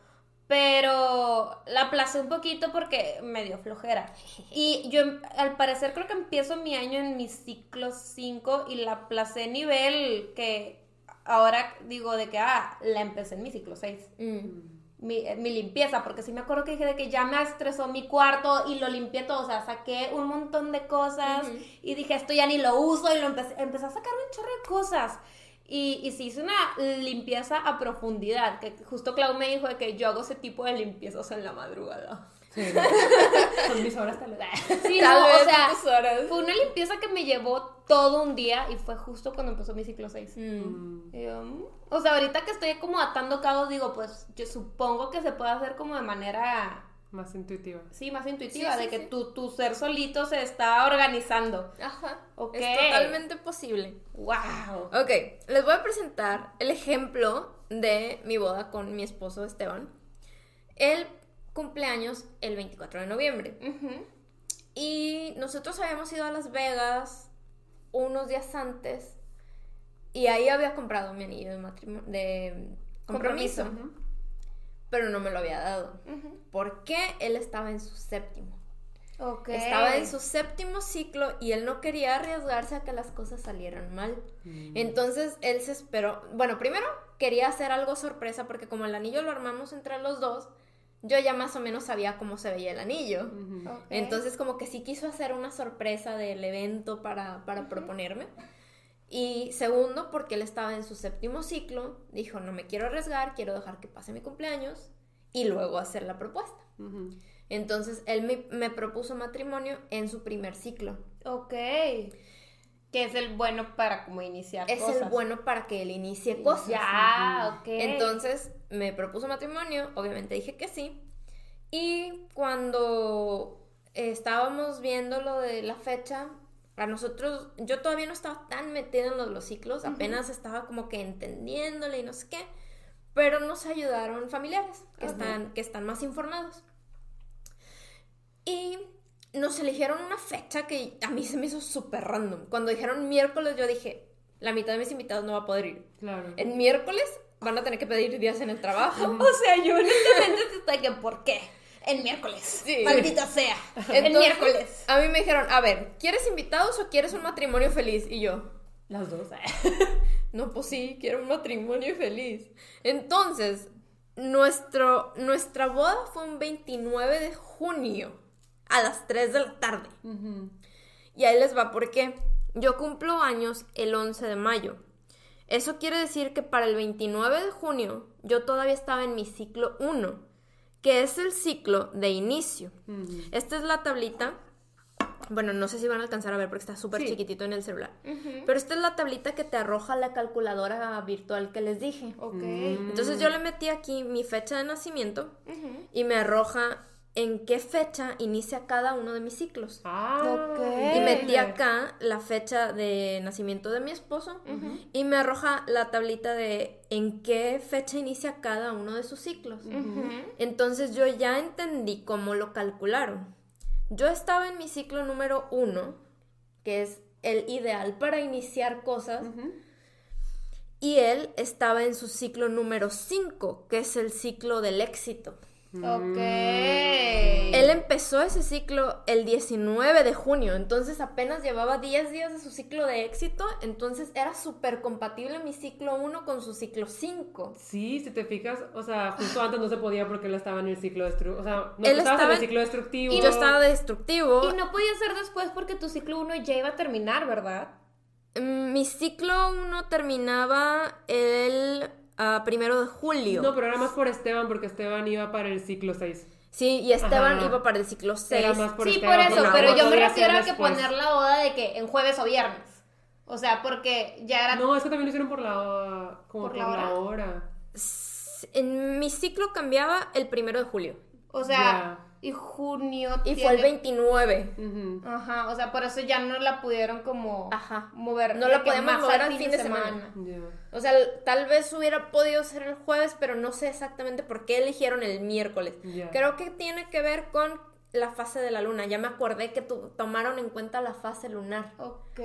pero la aplacé un poquito porque me dio flojera. Y yo, al parecer, creo que empiezo mi año en mi ciclo 5 y la aplacé nivel que ahora digo de que, ah, la empecé en mi ciclo 6 Mm. mi, eh, mi limpieza, porque sí me acuerdo que dije de que ya me estresó mi cuarto y lo limpié todo, o sea, saqué un montón de cosas y dije, esto ya ni lo uso y lo empecé, empecé a sacar un chorro de cosas. Y, y sí hice una limpieza a profundidad, que justo Clau me dijo de que yo hago ese tipo de limpiezas en la madrugada. Sí. Con mis horas tal vez. Sí, Tal no, vez o sea, en tus horas. fue una limpieza que me llevó todo un día y fue justo cuando empezó mi ciclo 6. Mm. Mm. O sea, ahorita que estoy como atando cabos, digo, pues yo supongo que se puede hacer como de manera, Más intuitiva. sí, más intuitiva, Sí, sí, de que. Tu, tu ser solito se está organizando. Ajá. Ok. Es totalmente posible. ¡Wow! Ok, les voy a presentar el ejemplo de mi boda con mi esposo Esteban. Él cumpleaños el 24 de noviembre. Y nosotros habíamos ido a Las Vegas unos días antes y ahí había comprado mi anillo de, de compromiso, Compromiso. pero no me lo había dado. Porque él estaba en su séptimo. Estaba en su séptimo ciclo y él no quería arriesgarse a que las cosas salieran mal. Entonces él se esperó. Bueno, primero quería hacer algo sorpresa porque como el anillo lo armamos entre los dos, yo ya más o menos sabía cómo se veía el anillo. Entonces como que sí quiso hacer una sorpresa del evento para, para proponerme. Y segundo, porque él estaba en su séptimo ciclo, dijo, no me quiero arriesgar, quiero dejar que pase mi cumpleaños y luego hacer la propuesta. Entonces él me, me propuso matrimonio en su primer ciclo. Ok. Que es el bueno para como iniciar Es cosas. el bueno para que él inicie cosas. Ya, ok. Entonces me propuso matrimonio, obviamente dije que sí. Y cuando estábamos viendo lo de la fecha, a nosotros, yo todavía no estaba tan metida en los, los ciclos, apenas estaba como que entendiéndole y no sé qué, pero nos ayudaron familiares que, están, que están más informados. Y nos eligieron una fecha que a mí se me hizo súper random. Cuando dijeron miércoles, yo dije, la mitad de mis invitados no va a poder ir. Claro. En miércoles van a tener que pedir días en el trabajo. O sea, yo honestamente estoy que, ¿por qué? El miércoles. Sí. Maldita sea. el Entonces, miércoles. A mí me dijeron, a ver, ¿quieres invitados o quieres un matrimonio feliz? Y yo, Las dos. no, pues sí, quiero un matrimonio feliz. Entonces, nuestro, nuestra boda fue un 29 de junio a las 3 de la tarde. Y ahí les va por qué. Yo cumplo años el 11 de mayo. Eso quiere decir que para el 29 de junio yo todavía estaba en mi ciclo 1, que es el ciclo de inicio. Esta es la tablita Bueno, no sé si van a alcanzar a ver porque está súper Sí. chiquitito en el celular. Pero esta es la tablita que te arroja la calculadora virtual que les dije. Ok. Entonces yo le metí aquí mi fecha de nacimiento y me arroja en qué fecha inicia cada uno de mis ciclos. Ah, Ok. Y metí acá la fecha de nacimiento de mi esposo y me arroja la tablita de en qué fecha inicia cada uno de sus ciclos. Entonces yo ya entendí cómo lo calcularon. Yo estaba en mi ciclo número uno, que es el ideal para iniciar cosas, y él estaba en su ciclo número 5, que es el ciclo del éxito. Ok. Él empezó ese ciclo el 19 de junio, entonces apenas llevaba 10 días de su ciclo de éxito, entonces era súper compatible mi ciclo 1 con su ciclo 5. Sí, si te fijas, o sea, justo antes no se podía porque él estaba en el ciclo destructivo. O sea, no Él estaba en el ciclo destructivo. Y yo estaba destructivo. Y no podía ser después porque tu ciclo 1 ya iba a terminar, ¿verdad? Mm, Mi ciclo 1 terminaba el ah, primero de julio. No, pero era más por Esteban porque Esteban iba para el ciclo 6. Sí, y Esteban Ajá. iba para el ciclo 6. Era más por sí, Esteban, por eso, pero yo me refiero a que poner la boda de que en jueves o viernes. O sea, porque ya era... No, es que también lo hicieron por la, como ¿Por por, la la, hora? hora. En mi ciclo cambiaba el primero de julio. O sea, y junio Y tiene- fue el 29. Ujú. Ajá, o sea, por eso ya no la pudieron como Ajá. mover. No la podemos mover al fin de semana. O sea, tal vez hubiera podido ser el jueves, pero no sé exactamente por qué eligieron el miércoles. Creo que tiene que ver con la fase de la luna. Ya me acordé que tu- tomaron en cuenta la fase lunar. Ok.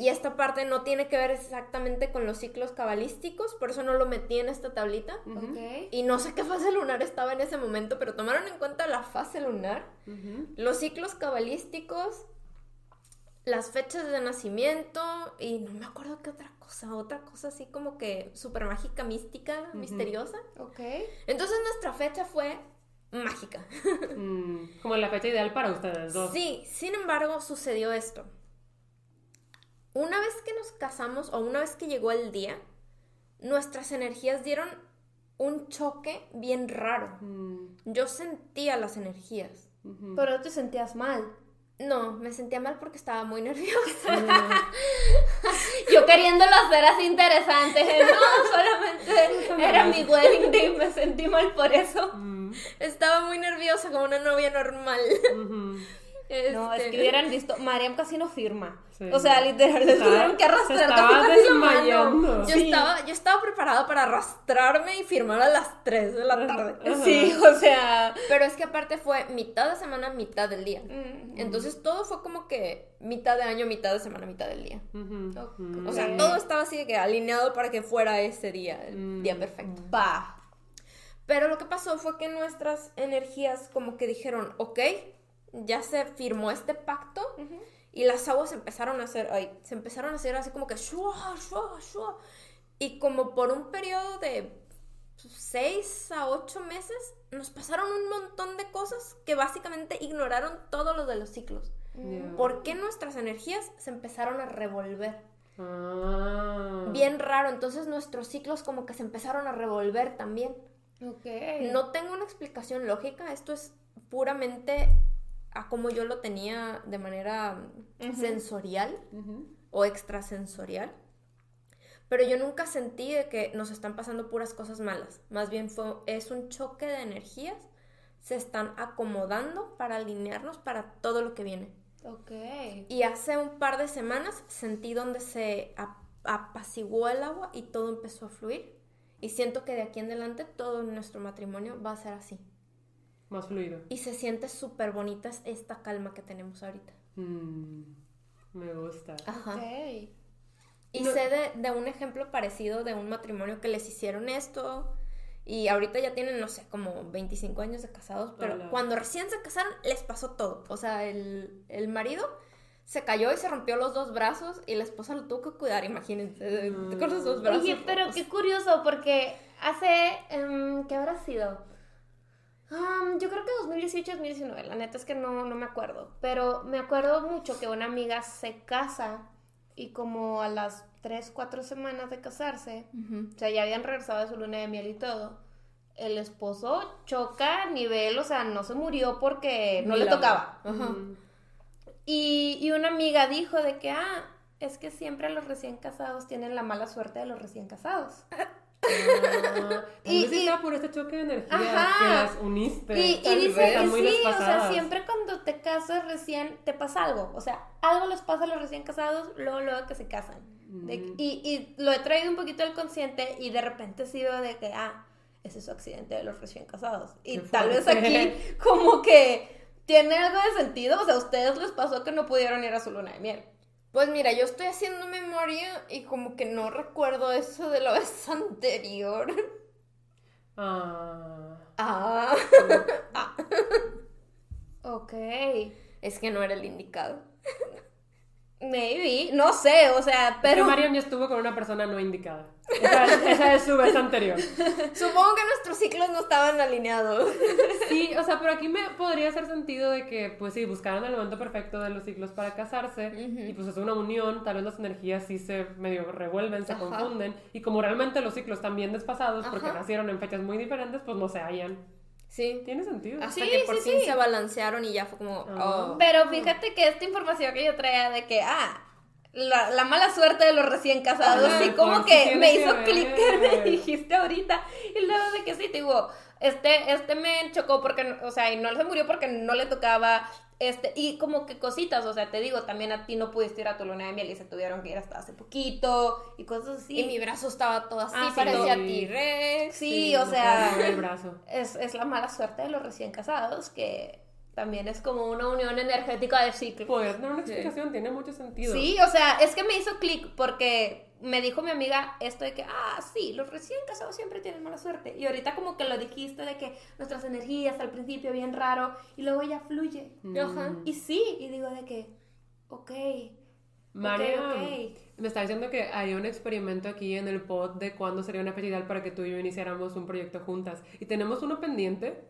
Y esta parte no tiene que ver exactamente con los ciclos cabalísticos, por eso no lo metí en esta tablita. Ok. Y no sé qué fase lunar estaba en ese momento, pero tomaron en cuenta la fase lunar, los ciclos cabalísticos, las fechas de nacimiento y no me acuerdo qué otra cosa, otra cosa así como que súper mágica, mística, misteriosa. Ok. Entonces nuestra fecha fue mágica. Mm, como la fecha ideal para ustedes dos. Sí, sin embargo, sucedió esto. Una vez que nos casamos o una vez que llegó el día, nuestras energías dieron un choque bien raro. Mm, Yo sentía las energías. Pero no te sentías mal. No, me sentía mal porque estaba muy nerviosa. Yo queriéndolo hacer así interesante. No, solamente era mi wedding day. Me sentí mal por eso. Mm, estaba muy nerviosa como una novia normal. ujú. No, es Este, que hubieran visto. Mariam casi no firma. Sí. O sea, literal, les Estaba- tuvieron que arrastrar se casi estaba casi la desmayando. mano. Yo, Sí. estaba, yo estaba preparada para arrastrarme y firmar a las 3 de la tarde. Sí, o sea. Pero es que aparte fue mitad de semana, mitad del día. Entonces todo fue como que mitad de año, mitad de semana, mitad del día. O sea, todo estaba así de que alineado para que fuera ese día, el Mm. día perfecto. Va. Pero lo que pasó fue que nuestras energías como que dijeron, ok, ya se firmó este pacto y las aguas empezaron a hacer, ay, se empezaron a hacer así como que shua, shua, shua. Y como por un periodo de seis a ocho meses nos pasaron un montón de cosas que básicamente ignoraron todos los de los ciclos. Ya. ¿Por qué nuestras energías se empezaron a revolver? Ah. Bien raro, entonces nuestros ciclos como que se empezaron a revolver también. Ok. No tengo una explicación lógica, esto es puramente a como yo lo tenía de manera sensorial o extrasensorial. Pero yo nunca sentí de que nos están pasando puras cosas malas. Más bien fue, es un choque de energías. Se están acomodando para alinearnos para todo lo que viene. Ok. Y hace un par de semanas sentí donde se ap- apaciguó el agua y todo empezó a fluir. Y siento que de aquí en adelante todo nuestro matrimonio va a ser así. Más fluido. Y se siente súper bonita esta calma que tenemos ahorita. Mm, Me gusta. Ajá. Ok. Y No- sé de, de un ejemplo parecido de un matrimonio que les hicieron esto. Y ahorita ya tienen, no sé, como 25 años de casados. Pero Hola. cuando recién se casaron, les pasó todo. O sea, el, el marido se cayó y se rompió los dos brazos. Y la esposa lo tuvo que cuidar, imagínense. Mm. Con los dos brazos. Oye, pero qué curioso, porque hace. em, ¿Qué habrá sido? Yo creo que 2018-2019, la neta es que no, no me acuerdo. Pero me acuerdo mucho que una amiga se casa y como a las 3, 4 semanas de casarse, Ujú. o sea, ya habían regresado de su luna de miel y todo. El esposo choca a nivel, o sea, no se murió porque no le tocaba. Ajá. Mm, Y, y una amiga dijo de que, ah, es que siempre los recién casados tienen la mala suerte de los recién casados. Ah, Y- y- estaba por este choque de energía Ajá. que las uniste. Y, y dice que muy sí, o sea, siempre cuando te casas recién te pasa algo. O sea, algo les pasa a los recién casados, luego, luego que se casan. De- Mm. y, y lo he traído un poquito al consciente y de repente veo de que, ah, ese es su accidente de los recién casados. Y Qué tal vez aquí como que tiene algo de sentido. O sea, a ustedes les pasó que no pudieron ir a su luna de miel. Pues mira, yo estoy haciendo memoria y como que no recuerdo eso de la vez anterior. Ah. Ah, Ok. es que no era el indicado. Maybe, no sé, o sea, Pero pero... Mariam ya estuvo con una persona no indicada. Esa, esa es su vez anterior. Supongo que nuestros ciclos no estaban alineados. Sí, o sea, pero aquí me podría hacer sentido de que, pues sí, buscaran el momento perfecto de los ciclos para casarse y pues es una unión, tal vez las energías sí se medio revuelven, se Ajá. confunden y como realmente los ciclos están bien desfasados porque nacieron en fechas muy diferentes, pues no se hallan. Sí. Tiene sentido. Hasta Sí, que por sí, fin sí. se balancearon y ya fue como, Ah. oh. Pero fíjate que esta información que yo traía de que, ah, la, la mala suerte de los recién casados, Ajá, sí, como pues, que me hizo clic que me dijiste ahorita. Y luego de que sí, te digo, este, este me chocó porque, o sea, y no se murió porque no le tocaba, este, y como que cositas, o sea, te digo, también a ti no pudiste ir a tu luna de miel y se tuvieron que ir hasta hace poquito y cosas así. Y mi brazo estaba todo así, Ah, sí, parecía no. T-Rex. Sí, o no sea, el brazo. es, es la mala suerte de los recién casados, que también es como una unión energética de ciclo. Podría tener una explicación, tiene mucho sentido. Sí, o sea, es que me hizo clic porque me dijo mi amiga esto de que, ah, sí, los recién casados siempre tienen mala suerte. Y ahorita como que lo dijiste de que nuestras energías al principio bien raro y luego ya fluye. Ajá. Y sí, y digo de que, ok. Mariam Ok, ok. me está diciendo que haría un experimento aquí en el pod de cuándo sería una fecha ideal para que tú y yo iniciáramos un proyecto juntas. Y tenemos uno pendiente,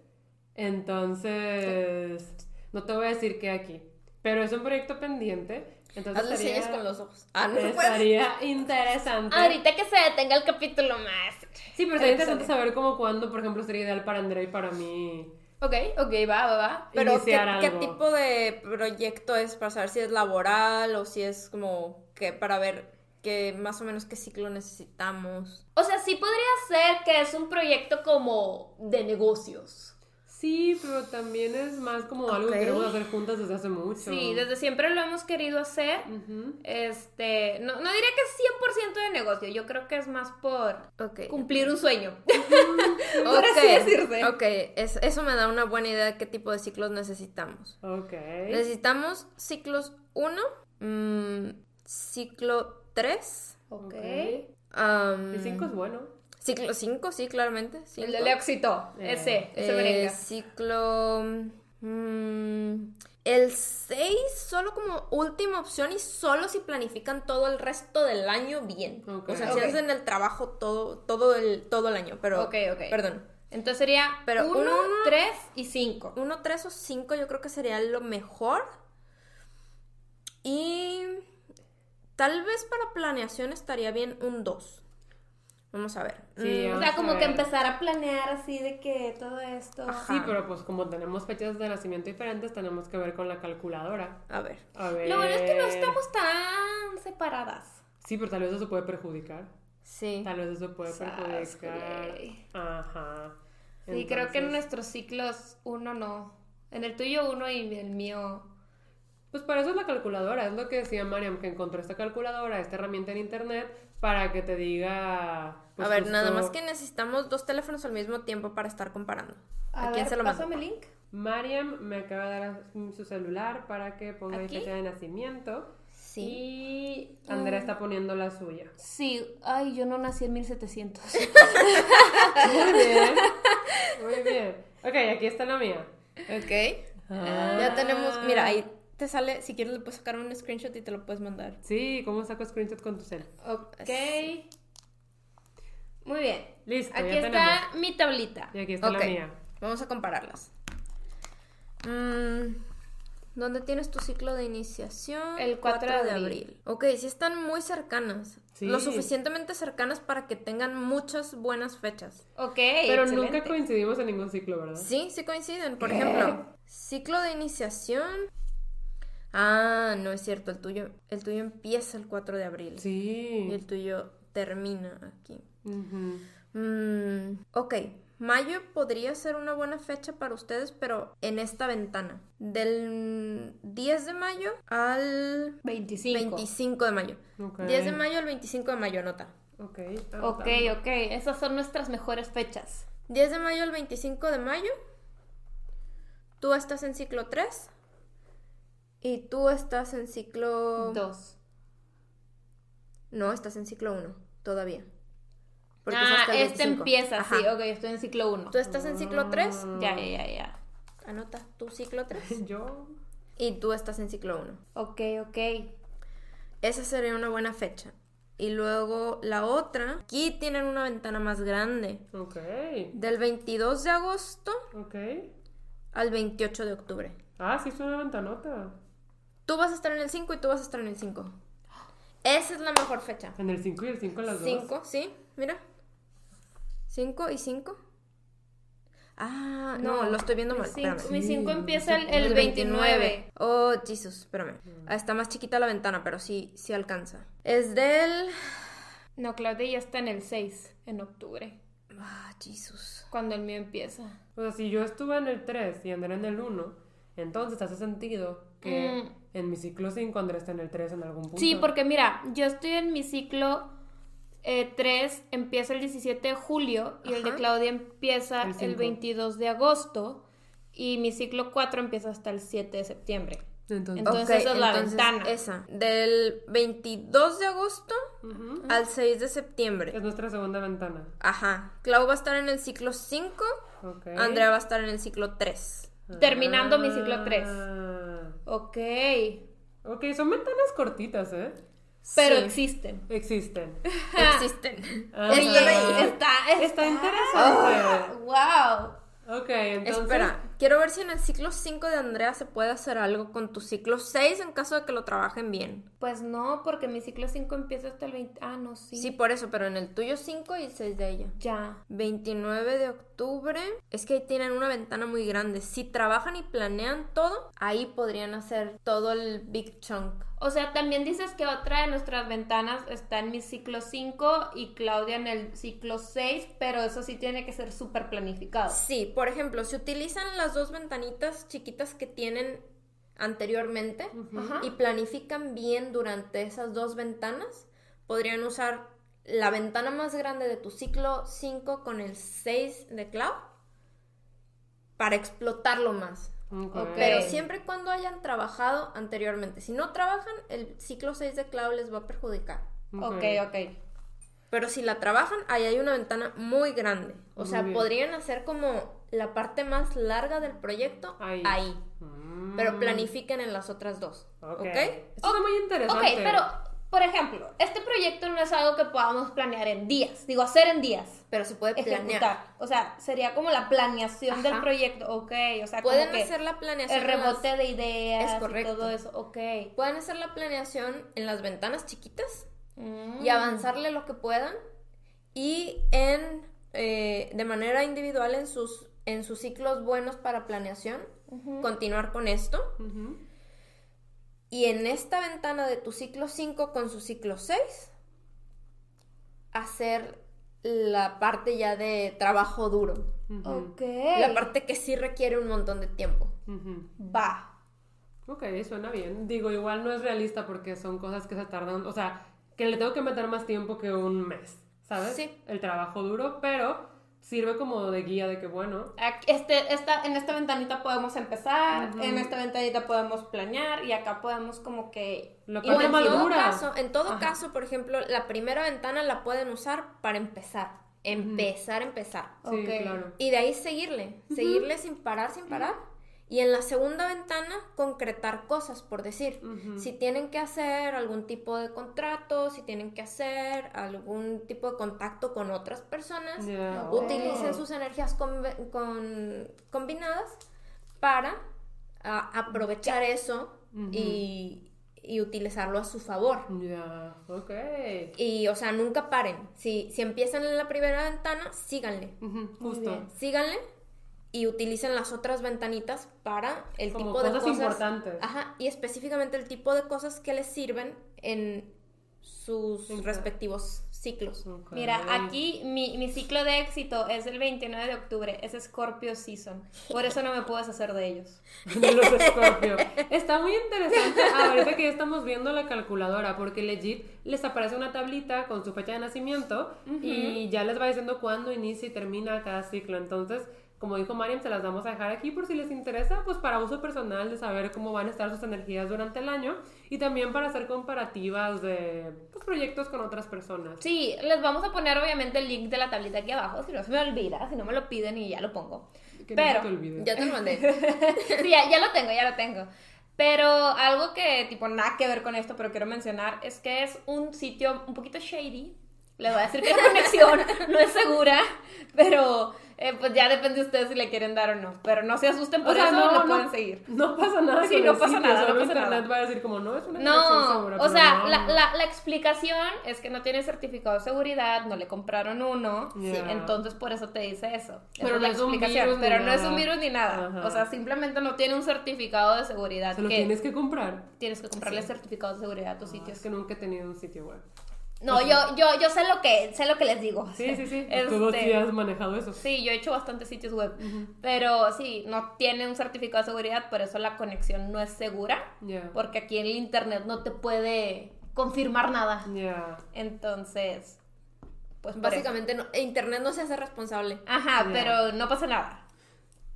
entonces no te voy a decir qué aquí, pero es un proyecto pendiente. Entonces Hazle estaría, señas con los ojos. Ah, no estaría interesante. Ahorita que se detenga el capítulo más. Sí, pero sería interesante saber cómo cuándo, por ejemplo, sería ideal para Andrea y para mí. Ok, ok, va, va, va. Pero ¿qué, qué tipo de proyecto es para saber si es laboral o si es como que para ver que más o menos qué ciclo necesitamos? O sea, sí podría ser que es un proyecto como de negocios. Sí, pero también es más como algo que queremos hacer juntas desde hace mucho. Sí, desde siempre lo hemos querido hacer. Este, no, no diría que es 100% de negocio, yo creo que es más por cumplir un sueño. Ok, por así decirse. Ok, es- eso me da una buena idea de qué tipo de ciclos necesitamos. Ok. Necesitamos ciclos 1, ciclo 3, Ok. Y cinco es bueno. Ciclo 5, sí, claramente. El cinco. del éxito, Eh. ese, ese Eh, merengue. ciclo... mm, el 6 solo como última opción y solo si planifican todo el resto del año bien. Ok. O sea, Ok. si hacen el trabajo todo, todo, el, todo el año, pero... Ok, ok. Perdón. Entonces sería Pero 1, uno- 3 y 5. 1, 3 o 5 yo creo que sería lo mejor. Y tal vez para planeación estaría bien un 2. Vamos a ver. Sí, Mm, O sea, como que empezar a planear así de que todo esto... Ajá. Sí, pero pues como tenemos fechas de nacimiento diferentes, tenemos que ver con la calculadora. a ver. A ver. Lo bueno es que no estamos tan separadas. Sí, pero tal vez eso puede perjudicar. Sí. Tal vez eso puede perjudicar. güey. Ajá. Sí, creo que en nuestros ciclos uno no. En el tuyo uno y en el mío... Pues para eso es la calculadora, es lo que decía Mariam, que encontró esta calculadora, esta herramienta en internet, para que te diga... pues, a ver, justo- nada más que necesitamos dos teléfonos al mismo tiempo para estar comparando. ¿A, A, quién ver, se lo mando? pásame el link. Mariam me acaba de dar su celular para que ponga mi fecha de nacimiento. Sí. Y Andrea está poniendo la suya. Sí, ay, yo no nací en 1700. Muy bien. Muy bien. Ok, aquí está la mía. Ok. Ah. Ya tenemos, mira, ahí te sale, si quieres le puedes sacar un screenshot y te lo puedes mandar. Sí, ¿cómo saco screenshot con tu cel? ok. Muy bien. Listo, Aquí ya está tenemos. mi tablita. Y aquí está Ok. la mía. Vamos a compararlas. Mm, ¿Dónde tienes tu ciclo de iniciación? El 4 de abril. Ok, sí están muy cercanas. Sí. Lo suficientemente cercanas para que tengan muchas buenas fechas. Ok, Pero excelente. nunca coincidimos en ningún ciclo, ¿verdad? Sí, sí coinciden. Por ejemplo, ciclo de iniciación Ah, no es cierto, el tuyo, el tuyo empieza el 4 de abril. Y Sí. el tuyo termina aquí. Mm, ok, mayo podría ser una buena fecha para ustedes, pero en esta ventana. Del 10 de mayo al 25. 25 de mayo. Ok. 10 de mayo al 25 de mayo, anota. Ok. Ok, ok. Esas son nuestras mejores fechas. 10 de mayo al 25 de mayo. Tú estás en ciclo 3. Y tú estás en ciclo... Dos. No, estás en ciclo 1 todavía. Porque ah, este 25. empieza, Ajá. sí. Ok, estoy en ciclo 1. Tú estás en ciclo 3. Ya, ya, ya, ya. Anota tu ciclo 3. Yo. Y tú estás en ciclo 1. Ok, ok. Esa sería una buena fecha. Y luego la otra, aquí tienen una ventana más grande. Ok. Del 22 de agosto Ok. al 28 de octubre. Ah, sí, es una ventanota. Tú vas a estar en el 5 y tú vas a estar en el 5. Esa es la mejor fecha. En el 5 y el 5 las dos. 5, sí, mira. 5 y 5. Ah, no, lo estoy viendo Mi mal. Mi 5 Sí, empieza el, el El 29. Oh, Jesus, espérame. Ah, Está más chiquita la ventana, pero sí, sí alcanza. Es del... No, Claudia ya está en el 6, en octubre. Ah, Jesus. Cuando el mío empieza. O sea, si yo estuve en el 3 y Andrea en el 1, entonces hace sentido que mm. en mi ciclo 5 Andrés está en el 3 en algún punto. Sí, porque mira, yo estoy en mi ciclo 3, eh, empieza el 17 de julio y Ajá. el de Claudia empieza el, el, 22 de agosto y mi ciclo 4 empieza hasta el 7 de septiembre. Entonces, entonces okay, esa es la entonces ventana. Esa, del 22 de agosto uh -huh. al 6 de septiembre. Es nuestra segunda ventana. Ajá. Clau va a estar en el ciclo 5. Okay. Andrea va a estar en el ciclo 3. Terminando mi ciclo 3. Ok, Ok, son ventanas cortitas, ¿eh? pero Sí. existen. Existen. Existen. Ah. Está, Está interesante. wow. Ok, entonces. Espera, quiero ver si en el ciclo 5 de Andrea se puede hacer algo con tu ciclo 6 en caso de que lo trabajen bien. Pues no, porque mi ciclo 5 empieza hasta el 20. Ah, no, sí. Sí, por eso, pero en el tuyo 5 y el 6 de ella. Ya. 29 de octubre. Es que ahí tienen una ventana muy grande. Si trabajan y planean todo, ahí podrían hacer todo el big chunk. O sea, también dices que otra de nuestras ventanas está en mi ciclo 5 y Claudia en el ciclo 6, pero eso sí tiene que ser súper planificado. Sí, por ejemplo, si utilizan las dos ventanitas chiquitas que tienen anteriormente Ajá. y planifican bien durante esas dos ventanas, podrían usar la ventana más grande de tu ciclo 5 con el 6 de Cloud para explotarlo más. Ok. Ok. Pero siempre y cuando hayan trabajado anteriormente. Si no trabajan, el ciclo 6 de Cloud les va a perjudicar. Ok, ok. Pero si la trabajan, ahí hay una ventana muy grande. O Muy sea, bien. podrían hacer como la parte más larga del proyecto Ahí. ahí. Mm. Pero planifiquen en las otras dos. Ok. ¿Ok? Esto está muy Ok, interesante. pero, por ejemplo, este proyecto no es algo que podamos planear en días. Digo, hacer en días. Pero se puede planear. Ejecutar. O sea, sería como la planeación del Ajá. proyeco. Ok, o sea, Pueden como que hacer la planeación. el las- rebote de ideas Es correcto. y todo eso. Ok. Pueden hacer la planeación en las ventanas chiquitas Mm. y avanzarle lo que puedan. Y en eh, de manera individual en sus, en sus ciclos buenos para planeación, continuar con esto. Y en esta ventana de tu ciclo 5 con su ciclo 6, hacer la parte ya de trabajo duro. Ok. La parte que sí requiere un montón de tiempo. Va. Ok, suena bien. Digo, igual no es realista porque son cosas que se tardan, o sea, que le tengo que meter más tiempo que un mes, ¿sabes? Sí. El trabajo duro, pero sirve como de guía de que, bueno, Este, esta, en esta ventanita podemos empezar, en esta ventanita podemos planear y acá podemos como que... la O parte en todo caso, en todo Ajá. caso, por ejemplo, la primera ventana la pueden usar para empezar. Empezar, empezar. Sí, Ok. claro. Y de ahí seguirle, seguirle sin parar, sin parar. Y en la segunda ventana, concretar cosas, por decir. Si tienen que hacer algún tipo de contrato, si tienen que hacer algún tipo de contacto con otras personas, utilicen sus energías conve- con- combinadas para ah, aprovechar eso y, y utilizarlo a su favor. Ya, ok. Y, o sea, nunca paren. Si, si empiezan en la primera ventana, síganle. Justo. Síganle y utilicen las otras ventanitas para el Como tipo de cosas cosas. importantes. Ajá, y específicamente el tipo de cosas que les sirven en sus respectivos ciclos. Mira, aquí mi, mi ciclo de éxito es el 29 de octubre, es Scorpio Season. Por eso no me puedo deshacer de ellos. de los Scorpio. Está muy interesante ahorita que ya estamos viendo la calculadora, porque legit les aparece una tablita con su fecha de nacimiento y ya les va diciendo cuándo inicia y termina cada ciclo. Entonces, como dijo Mariam, se las vamos a dejar aquí por si les interesa, pues para uso personal de saber cómo van a estar sus energías durante el año y también para hacer comparativas de pues, proyectos con otras personas. Sí, les vamos a poner obviamente el link de la tablita aquí abajo, si no se me olvida, si no me lo piden y ya lo pongo. Que no Pero, te olvide. Ya te lo mandé. sí, ya, ya lo tengo, ya lo tengo. Pero algo que, tipo, nada que ver con esto, pero quiero mencionar, es que es un sitio un poquito shady. Les voy a decir que la conexión no es segura, pero eh, pues ya depende de ustedes si le quieren dar o no. Pero no se asusten por O sea, eso, no, lo no- pueden seguir. No pasa nada. Sí, no pasa sitio, nada, no pasa internet nada. va a decir como, no, es una conexión No, segura, o sea, la, la, la explicación es que no tiene certificado de seguridad, no le compraron uno, Ya. entonces por eso te dice eso. Pero es no la es un explicación, virus pero no es un virus ni nada. Ajá. O sea, simplemente no tiene un certificado de seguridad. Se lo que tienes que comprar. tienes que comprarle certificado de seguridad a tus Es sitios. que nunca he tenido un sitio web. No, yo, yo, yo sé lo que, sé lo que les digo. Sí, sí, sí. Este, Tú sí has manejado eso. Sí, yo he hecho bastantes sitios web, pero sí, no tiene un certificado de seguridad, por eso la conexión no es segura, Ya. porque aquí en el internet no te puede confirmar nada. Ya. Entonces, pues Básicamente, no- Internet no se hace responsable. Ajá, pero no pasa nada.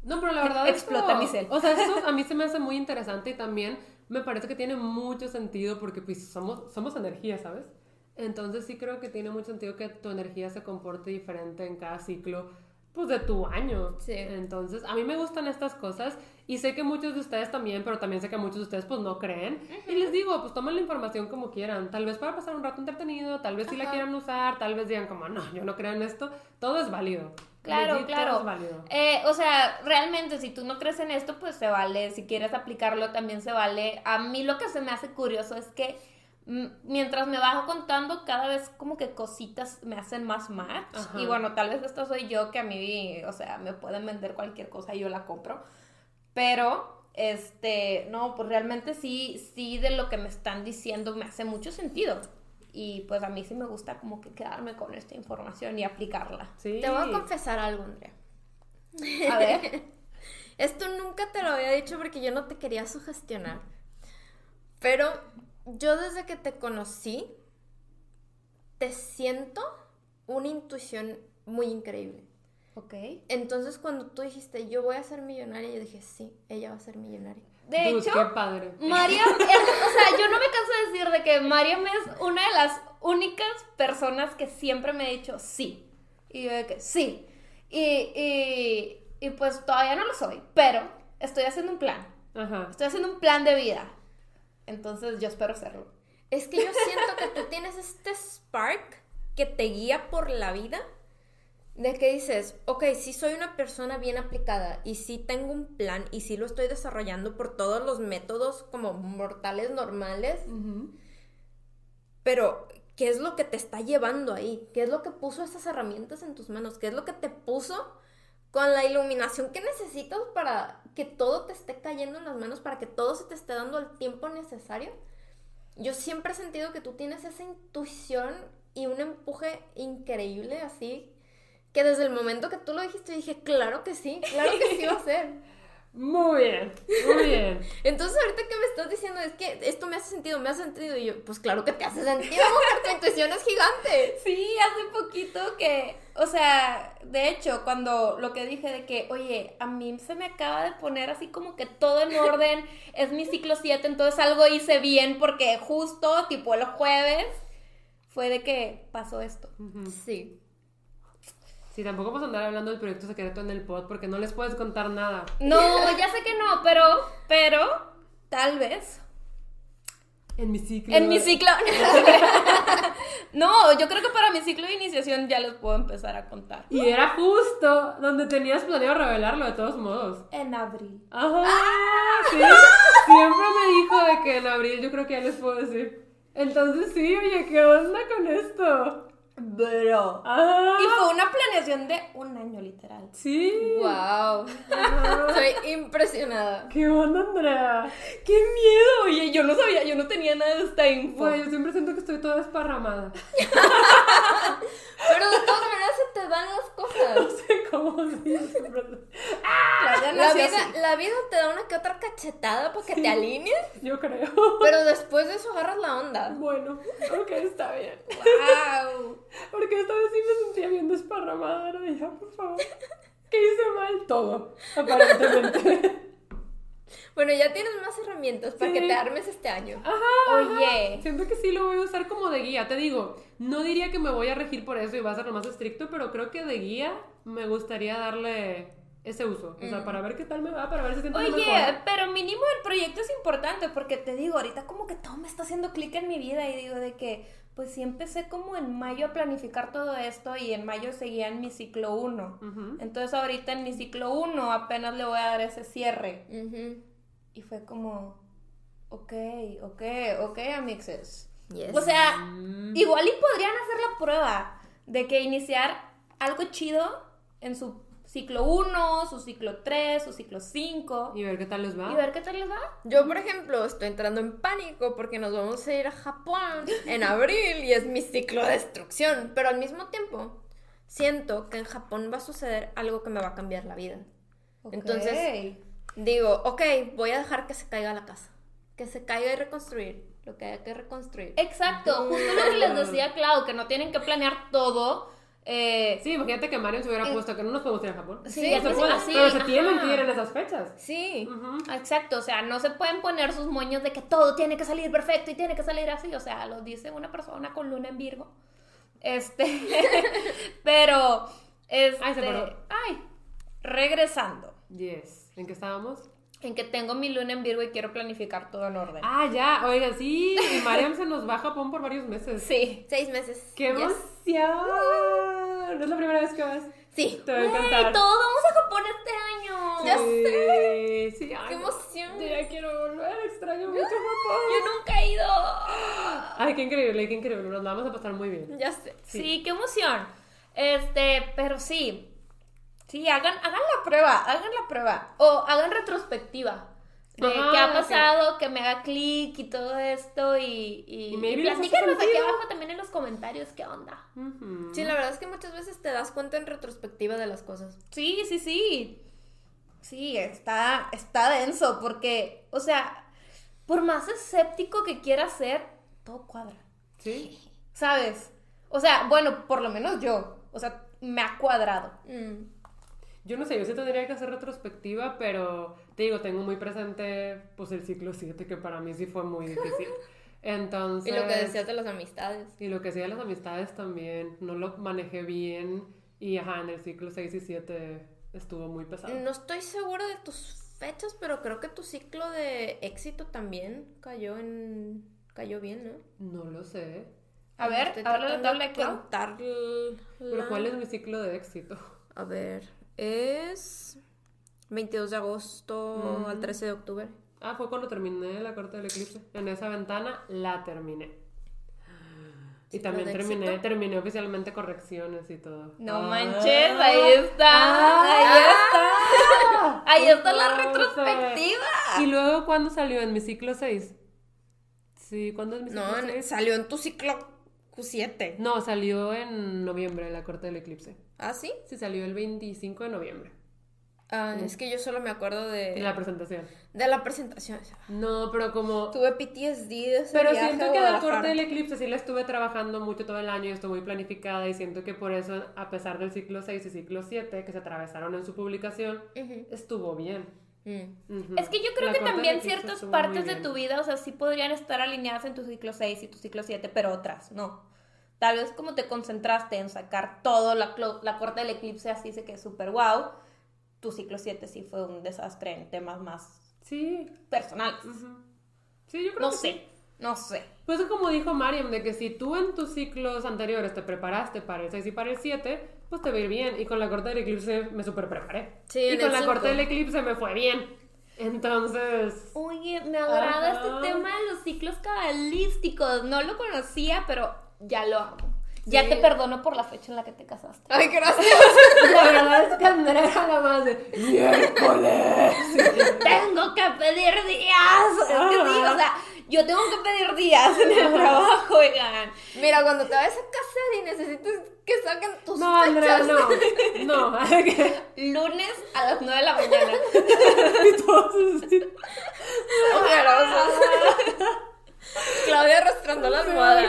No, pero la verdad Explota mi cel. O sea, esto a mí se me hace muy interesante y también me parece que tiene mucho sentido porque pues somos, somos energía, ¿sabes? Entonces sí creo que tiene mucho sentido que tu energía se comporte diferente en cada ciclo, pues de tu año. Sí. Entonces, a mí me gustan estas cosas y sé que muchos de ustedes también, pero también sé que muchos de ustedes pues no creen. Y les digo, pues tomen la información como quieran. Tal vez para pasar un rato entretenido, tal vez si la quieran usar, tal vez digan como, no, yo no creo en esto. Todo es válido. Claro, Legit, todo claro. es válido. Eh, o sea, realmente si tú no crees en esto, pues se vale. Si quieres aplicarlo, también se vale. A mí lo que se me hace curioso es que mientras me bajo contando, cada vez como que cositas me hacen más match. Ajá. Y bueno, tal vez esto soy yo que a mí, o sea, me pueden vender cualquier cosa y yo la compro. Pero, este, no, pues realmente sí, sí de lo que me están diciendo me hace mucho sentido. Y pues a mí sí me gusta como que quedarme con esta información y aplicarla. Sí. Te voy a confesar algo, Andrea. A ver. Esto nunca te lo había dicho porque yo no te quería sugestionar. Pero yo desde que te conocí, te siento una intuición muy increíble. Ok. Entonces cuando tú dijiste, yo voy a ser millonaria, yo dije, sí, ella va a ser millonaria. De Dude, hecho, qué padre. Mariam, es- o sea, yo no me canso de decir de que Mariam es una de las únicas personas que siempre me ha dicho sí. Y yo de que sí. Y, y, y pues todavía no lo soy, pero estoy haciendo un plan. Ajá. Estoy haciendo un plan de vida. Entonces yo espero hacerlo. Es que yo siento que tú tienes este spark que te guía por la vida. De que dices, ok, sí soy una persona bien aplicada y sí tengo un plan y sí lo estoy desarrollando por todos los métodos como mortales normales, pero ¿qué es lo que te está llevando ahí? ¿Qué es lo que puso esas herramientas en tus manos? ¿Qué es lo que te puso con la iluminación que necesitas para que todo te esté cayendo en las manos, para que todo se te esté dando el tiempo necesario? Yo siempre he sentido que tú tienes esa intuición y un empuje increíble así, que desde el momento que tú lo dijiste dije, claro que sí, claro que sí va a ser. Muy bien, muy bien. Entonces ahorita que me estás diciendo es que esto me hace sentido, me hace sentido y yo, pues claro que te hace sentido, mujer, tu intuición es gigante. Sí, hace poquito que, o sea, de hecho, cuando lo que dije de que, oye, a mí se me acaba de poner así como que todo en orden, es mi ciclo 7, entonces algo hice bien porque justo, tipo el jueves, fue de que pasó esto. Sí. Sí, tampoco vamos a andar hablando del proyecto secreto en el pod porque no les puedes contar nada. No, ya sé que no, pero, pero, tal vez. En mi ciclo. En mi ciclo. no, yo creo que para mi ciclo de iniciación ya les puedo empezar a contar. Y era justo donde tenías planeado revelarlo de todos modos. En abril. Ajá. Sí. Siempre me dijo de que en abril yo creo que ya les puedo decir. Entonces sí, oye, ¿qué onda con esto? Bro. Ah, Y fue una planeación de un año, literal. sí. Wow. Estoy impresionada. ¿Qué onda, Andrea? ¡Qué miedo! Oye, yo no sabía, yo no tenía nada de esta info. Yo siempre siento que estoy toda desparramada. Pero de todas maneras se te dan las No cosas. sé cómo. La, La vida, la vida te da una que otra cachetada para que te alinees, Yo creo. pero después de eso agarras la onda. Bueno, ok, está bien. ¡Wow! Porque esta vez sí me sentía bien desparramada. Ahora ya, por favor. ¿Qué hice mal? Todo, aparentemente. Bueno, ya tienes más herramientas para Sí. que te armes este año. Ajá. Oye. Siento que sí lo voy a usar como de guía. Te digo, no diría que me voy a regir por eso y va a ser lo más estricto, pero creo que de guía me gustaría darle ese uso. O sea, para ver qué tal me va, para ver si siento Oye, mejor. pero mínimo el proyecto es importante porque te digo, ahorita como que todo me está haciendo clic en mi vida y digo de que, pues sí empecé como en mayo a planificar todo esto y en mayo seguía en mi ciclo 1. Ujú. Entonces ahorita en mi ciclo 1 apenas le voy a dar ese cierre. Y fue como, ok, ok, ok, amixes. Yes. O sea, igual y podrían hacer la prueba de que iniciar algo chido en su ciclo 1, su ciclo 3, su ciclo 5 Y ver qué tal les va. y ver qué tal les va. Yo, por ejemplo, estoy entrando en pánico porque nos vamos a ir a Japón en abril y es mi ciclo de destrucción. Pero al mismo tiempo, siento que en Japón va a suceder algo que me va a cambiar la vida. Entonces, digo, ok, voy a dejar que se caiga la casa. Que se caiga y reconstruir lo que haya que reconstruir. Exacto, justo lo que les decía Clau, que no tienen que planear todo. Eh, Sí, imagínate que Marion se hubiera puesto que no nos podemos ir a Japón. Sí, No es se que puede, sí, pero se ajá. tienen que ir en esas fechas. Sí. Ujú. Exacto, o sea, no se pueden poner sus moños de que todo tiene que salir perfecto y tiene que salir así, o sea, lo dice una persona con luna en Virgo. Este, pero, este, Ay, se paró. ay, regresando, Yes. ¿En qué estábamos? En que tengo mi luna en Virgo y quiero planificar todo en orden. Ah, ya. Oiga, sí. Y Mariam se nos va a Japón por varios meses. Sí. Seis meses. ¡Qué Yes. emoción! ¿No es la primera vez que vas? Sí. Te va a encantar. todos vamos a Japón este año. Ya Sí, sí. ay, ¡Qué emoción! Ya quiero volver. Extraño mucho Japón. Yo nunca he ido. Ay, qué increíble, qué increíble. Nos la vamos a pasar muy bien. Ya sé. Sí. qué emoción. Este, pero sí. Sí, hagan, hagan la prueba, hagan la prueba. O hagan retrospectiva. De Ajá, qué ha pasado, que me haga clic y todo esto. Y, y, Y platíquenos aquí abajo también en los comentarios qué onda. Sí, la verdad es que muchas veces te das cuenta en retrospectiva de las cosas. Sí, sí, sí. Sí, está, está denso porque, o sea, por más escéptico que quiera ser, todo cuadra. Sí. ¿Sabes? O sea, bueno, por lo menos yo. O sea, me ha cuadrado. Mm. Yo no sé, yo sí tendría que hacer retrospectiva, pero te digo, tengo muy presente pues el ciclo 7, que para mí sí fue muy difícil. Entonces... Y lo que decías de las amistades. Y lo que decía de las amistades también, no lo manejé bien y ajá, en el ciclo 6 y 7 estuvo muy pesado. No estoy segura de tus fechas, pero creo que tu ciclo de éxito también cayó en... cayó bien, ¿no? No lo sé. A ver, habla la tabla de contar Pero la- ¿cuál es mi ciclo de éxito? A ver, es 22 de agosto Mm. al 13 de octubre. Ah, fue cuando terminé la corte del eclipse. En esa ventana la terminé. Y ¿Ciclo también terminé, éxito? terminé oficialmente correcciones y todo. No Ah. manches, ahí está. ahí está. Ahí está la retrospectiva. ¿Y luego cuándo salió? ¿En mi ciclo 6? Sí, ¿cuándo es mi ciclo No, en- 6? salió en tu ciclo Q7. No, salió en noviembre, la corte del eclipse. ¿Ah, sí? Sí, salió el 25 de noviembre. Ah, es que yo solo me acuerdo de, En la presentación. de la presentación. No, pero como... Tuve PTSD de ese Pero viaje siento a que la Guadalajara. corte del eclipse sí la estuve trabajando mucho todo el año y estoy muy planificada y siento que por eso, a pesar del ciclo 6 y ciclo 7 que se atravesaron en su publicación, Ujú. estuvo bien. Mm. Ujú. Es que yo creo La que también ciertas partes de tu vida, o sea, sí podrían estar alineadas en tu ciclo 6 y tu ciclo 7, pero otras no. Tal vez como te concentraste en sacar todo la, la corte del eclipse así se que súper wow, tu ciclo 7 sí fue un desastre en temas más Sí. personales. Sí, yo creo No que sé, sí. no sé. Pues es como dijo Mariam, de que si tú en tus ciclos anteriores te preparaste para el 6 y para el 7, pues te va a ir bien. Y con la corte del eclipse me super preparé. Sí, y con la cinco. corte del eclipse me fue bien. Entonces... Oye, me agrada este tema de los ciclos cabalísticos. No lo conocía, pero ya lo amo. Ya te perdono por la fecha en la que te casaste. Ay, gracias. La verdad es que Andrea era la más de miércoles. tengo que pedir días. Es que sí, o sea, yo tengo que pedir días en el trabajo, oigan. Mira, cuando te vayas a casar y necesites que saquen tus No, Andrea, no. No, Lunes a las 9 de la mañana. y todos así. Ojerosos. Claudia arrastrando la almohada.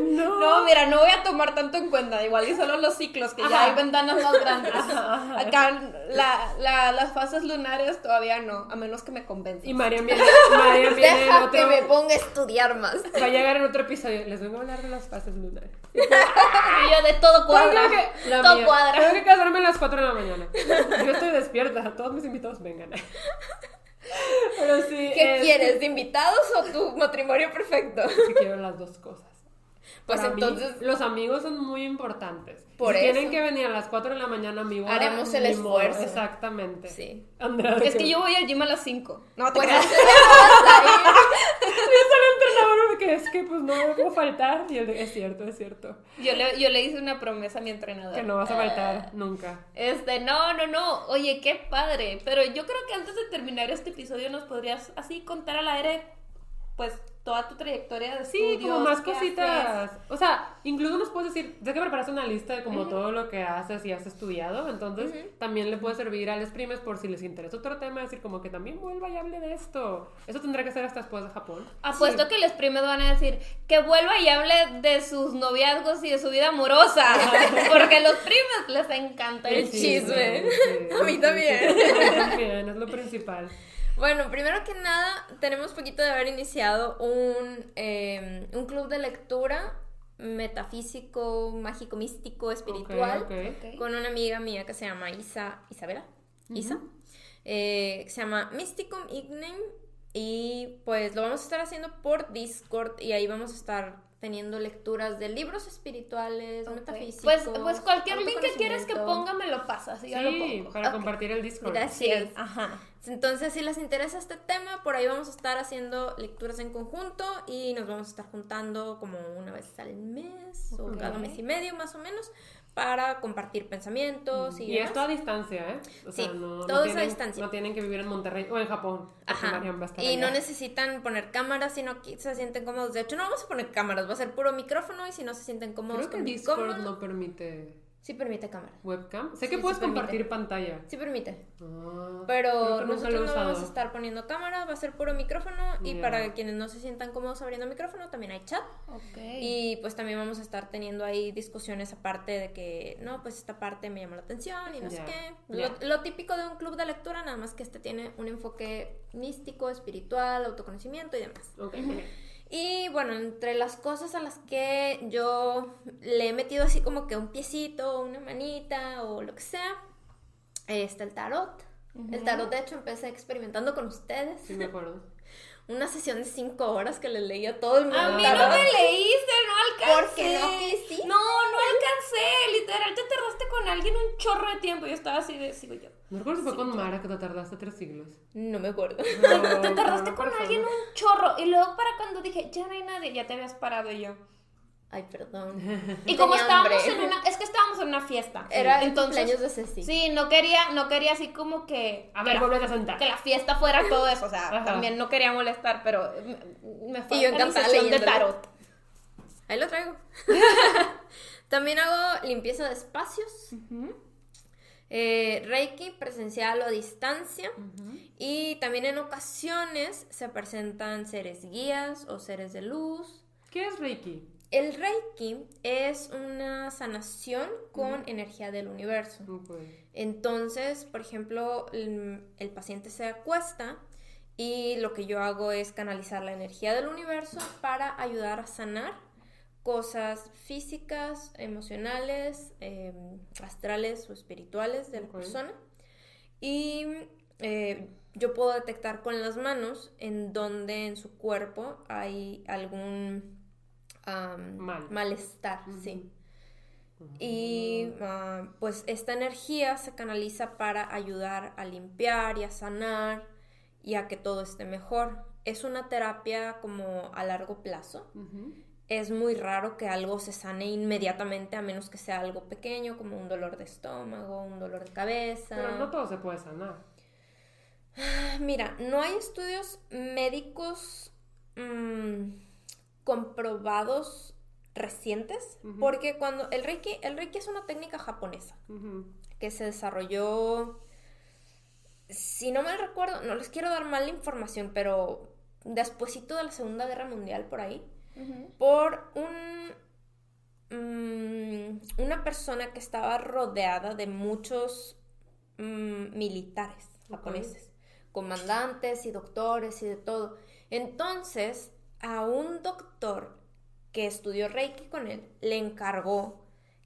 No. No, mira, no voy a tomar tanto en cuenta. Igual y solo los ciclos, que ya Ajá. hay ventanas más grandes. Ajá. Acá la, la- las fases lunares todavía no, a menos que me convenzan. Y Mariam viene, Mariam viene en Deja otro. que me ponga a estudiar más. Va a llegar en otro episodio. Les vengo a hablar de las fases lunares. Y yo de todo cuadra. Creo que- la todo mía. cuadra. Tengo que casarme a las 4 de la mañana. Yo estoy despierta. Todos mis invitados vengan. Pero sí. ¿Qué es- quieres? ¿De invitados o tu matrimonio perfecto? Sí quiero las dos cosas. Pues Para mí, entonces- los amigos son muy importantes. Por si eso. tienen que venir a las 4 de la mañana a mi boda, Haremos el modo. esfuerzo. Exactamente. Sí. Andrea, Es que yo voy al gym a las 5. No, te Pues creas. entonces ya vas a ir. Yo el entrenador que es que pues no puedo faltar. Y él es cierto, es cierto. Yo le, yo le hice una promesa a mi entrenador. Que no vas a faltar nunca. Este, no, no, no. Oye, qué padre. Pero yo creo que antes de terminar este episodio nos podrías así contar al aire, pues, toda tu trayectoria de Sí, estudios. como más cositas. haces. O sea, incluso nos puedes decir, sé que preparaste una lista de como todo lo que haces y has estudiado, entonces también le puede servir a los primes por si les interesa otro tema, decir como que también vuelva y hable de esto. Eso tendrá que ser hasta después de Japón. Apuesto que los primes van a decir que vuelva y hable de sus noviazgos y de su vida amorosa. Porque a los primes les encanta el El chisme. sí, A mí sí, también. sí, a mí también, es lo principal. Bueno, primero que nada, tenemos poquito de haber iniciado un, eh, un club de lectura metafísico, mágico, místico, espiritual, con una amiga mía que se llama Isa, Isabela, Isa, eh, que se llama Mysticum Ignem, y pues lo vamos a estar haciendo por Discord, y ahí vamos a estar teniendo lecturas de libros espirituales, Ok. metafísicos. Pues, pues cualquier link que quieras que ponga me lo pasas lo Sí, pongo. para compartir el Discord. Gracias. Ajá. Entonces, si les interesa este tema, por ahí vamos a estar haciendo lecturas en conjunto y nos vamos a estar juntando como una vez al mes o cada mes y medio más o menos para compartir pensamientos y, Y demás. esto a distancia, ¿eh? O Sí, no, todo no es a tienen, distancia. No tienen que vivir en Monterrey o en Japón. Ajá. Y no necesitan poner cámaras, sino que se sienten cómodos. De hecho, no vamos a poner cámaras, va a ser puro micrófono y si no se sienten cómodos Creo que con Discord micrófono, no permite sí permite cámara. webcam. Sé Sí, que sí puedes permite. compartir pantalla. Sí permite. Ah, Pero nosotros no vamos a estar poniendo cámara, va a ser puro micrófono y para quienes no se sientan cómodos abriendo micrófono también hay chat. Ok. Y pues también vamos a estar teniendo ahí discusiones aparte de que, no, pues esta parte me llama la atención y no sé qué. Lo, lo típico de un club de lectura, nada más que este tiene un enfoque místico, espiritual, autoconocimiento y demás. Ok. Y bueno, entre las cosas a las que yo le he metido así como que un piecito, una manita o lo que sea, está el tarot. El tarot, de hecho, empecé experimentando con ustedes. Sí, me acuerdo. Una sesión de cinco horas que le leí a todo el mundo. A mí no me leíste, no alcancé. Porque no quisiste. No, no alcancé. Literal, te tardaste con alguien un chorro de tiempo. Yo estaba así de, sigo yo. No recuerdo si fue con Mara que te tardaste tres siglos. No me acuerdo. Te tardaste no con alguien un chorro. Y luego para cuando dije, ya no hay nadie, ya te habías parado y yo. Ay, perdón. Y como Tenía estábamos hambre. en una, es que estábamos en una fiesta. Era el entonces. cumpleaños de Ceci. Sí, no quería, no quería así como que. A ver, vuelve a sentar. que la fiesta fuera todo eso, o sea, Ajá. también no quería molestar, pero me, me falta Y yo mi encantada sesión de tarot. Ahí lo traigo. También hago limpieza de espacios. eh, Reiki presencial o a distancia. Y también en ocasiones se presentan seres guías o seres de luz. ¿Qué es Reiki? El Reiki es una sanación con energía del universo. Entonces, por ejemplo, el, el paciente se acuesta y lo que yo hago es canalizar la energía del universo para ayudar a sanar cosas físicas, emocionales, eh, astrales o espirituales de la persona. Y eh, yo puedo detectar con las manos en donde en su cuerpo hay algún Mal. malestar, sí. Y ah, pues esta energía se canaliza para ayudar a limpiar y a sanar y a que todo esté mejor. Es una terapia como a largo plazo. Es muy raro que algo se sane inmediatamente a menos que sea algo pequeño como un dolor de estómago, un dolor de cabeza. Pero no todo se puede sanar. Mira, no hay estudios médicos mm, comprobados recientes, porque cuando el Reiki, el Reiki es una técnica japonesa que se desarrolló, si no me recuerdo, no les quiero dar mala información, pero despuesito de la Segunda Guerra Mundial por ahí, por un mm, una persona que estaba rodeada de muchos mm, militares japoneses comandantes y doctores y de todo. Entonces, a un doctor que estudió Reiki con él, le encargó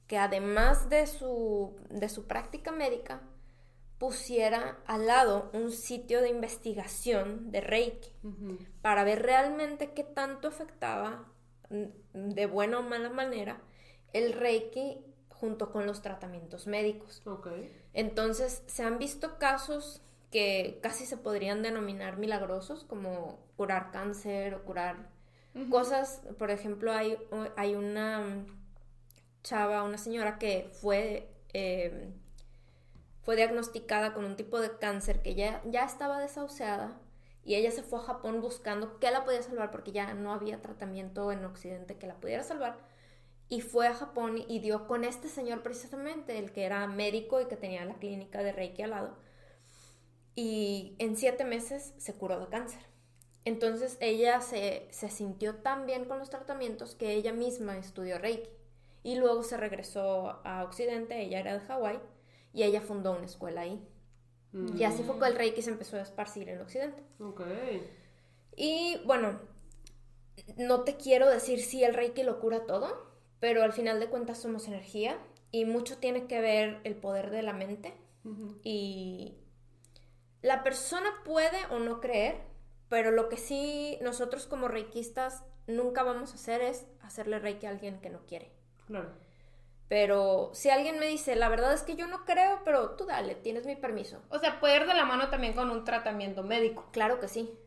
que además de su, de su práctica médica, pusiera al lado un sitio de investigación de Reiki para ver realmente qué tanto afectaba de buena o mala manera el Reiki junto con los tratamientos médicos. Entonces se han visto casos que casi se podrían denominar milagrosos, como curar cáncer o curar cosas. Por ejemplo, hay, hay una chava, una señora que fue, em, fue diagnosticada con un tipo de cáncer que ya, ya estaba desahuciada y ella se fue a Japón buscando qué la podía salvar porque ya no había tratamiento en Occidente que la pudiera salvar. Y fue a Japón y dio con este señor precisamente, el que era médico y que tenía la clínica de Reiki al lado y en siete meses se curó de cáncer. Entonces ella se, sintió tan bien con los tratamientos que ella misma estudió Reiki y luego se regresó a Occidente, ella era de Hawái y ella fundó una escuela ahí. Y así fue que el Reiki se empezó a esparcir en Occidente. Y bueno, no te quiero decir si el Reiki lo cura todo, pero al final de cuentas somos energía y mucho tiene que ver el poder de la mente y la persona puede o no creer, pero lo que sí nosotros como reikistas nunca vamos a hacer es hacerle reiki a alguien que no quiere. Claro. Pero si alguien me dice, la verdad es que yo no creo, pero tú dale, tienes mi permiso. O sea, puede ir de la mano también con un tratamiento médico. Claro que sí.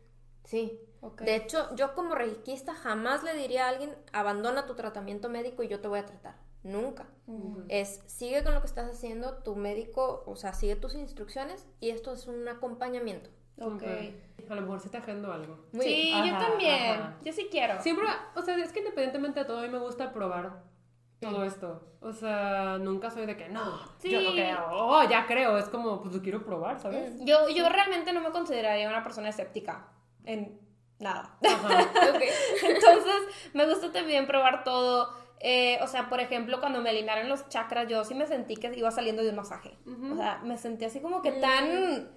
Sí. De hecho, yo como reikista jamás le diría a alguien, abandona tu tratamiento médico y yo te voy a tratar. Nunca. Es sigue con lo que estás haciendo, tu médico, o sea, sigue tus instrucciones y esto es un acompañamiento. Ok. A lo mejor se está haciendo algo. sí, yo también. Yo sí quiero. Siempre, o sea, es que independientemente de todo, a mí me gusta probar todo esto. O sea, nunca soy de que no, sí. yo que, oh, ya creo, es como, pues lo quiero probar, ¿sabes? Mm, yo, yo realmente no me consideraría una persona escéptica en nada. Entonces, me gusta también probar todo. Eh, o sea, por ejemplo, cuando me alinearon los chakras, yo sí me sentí que iba saliendo de un masaje. O sea, me sentí así como que tan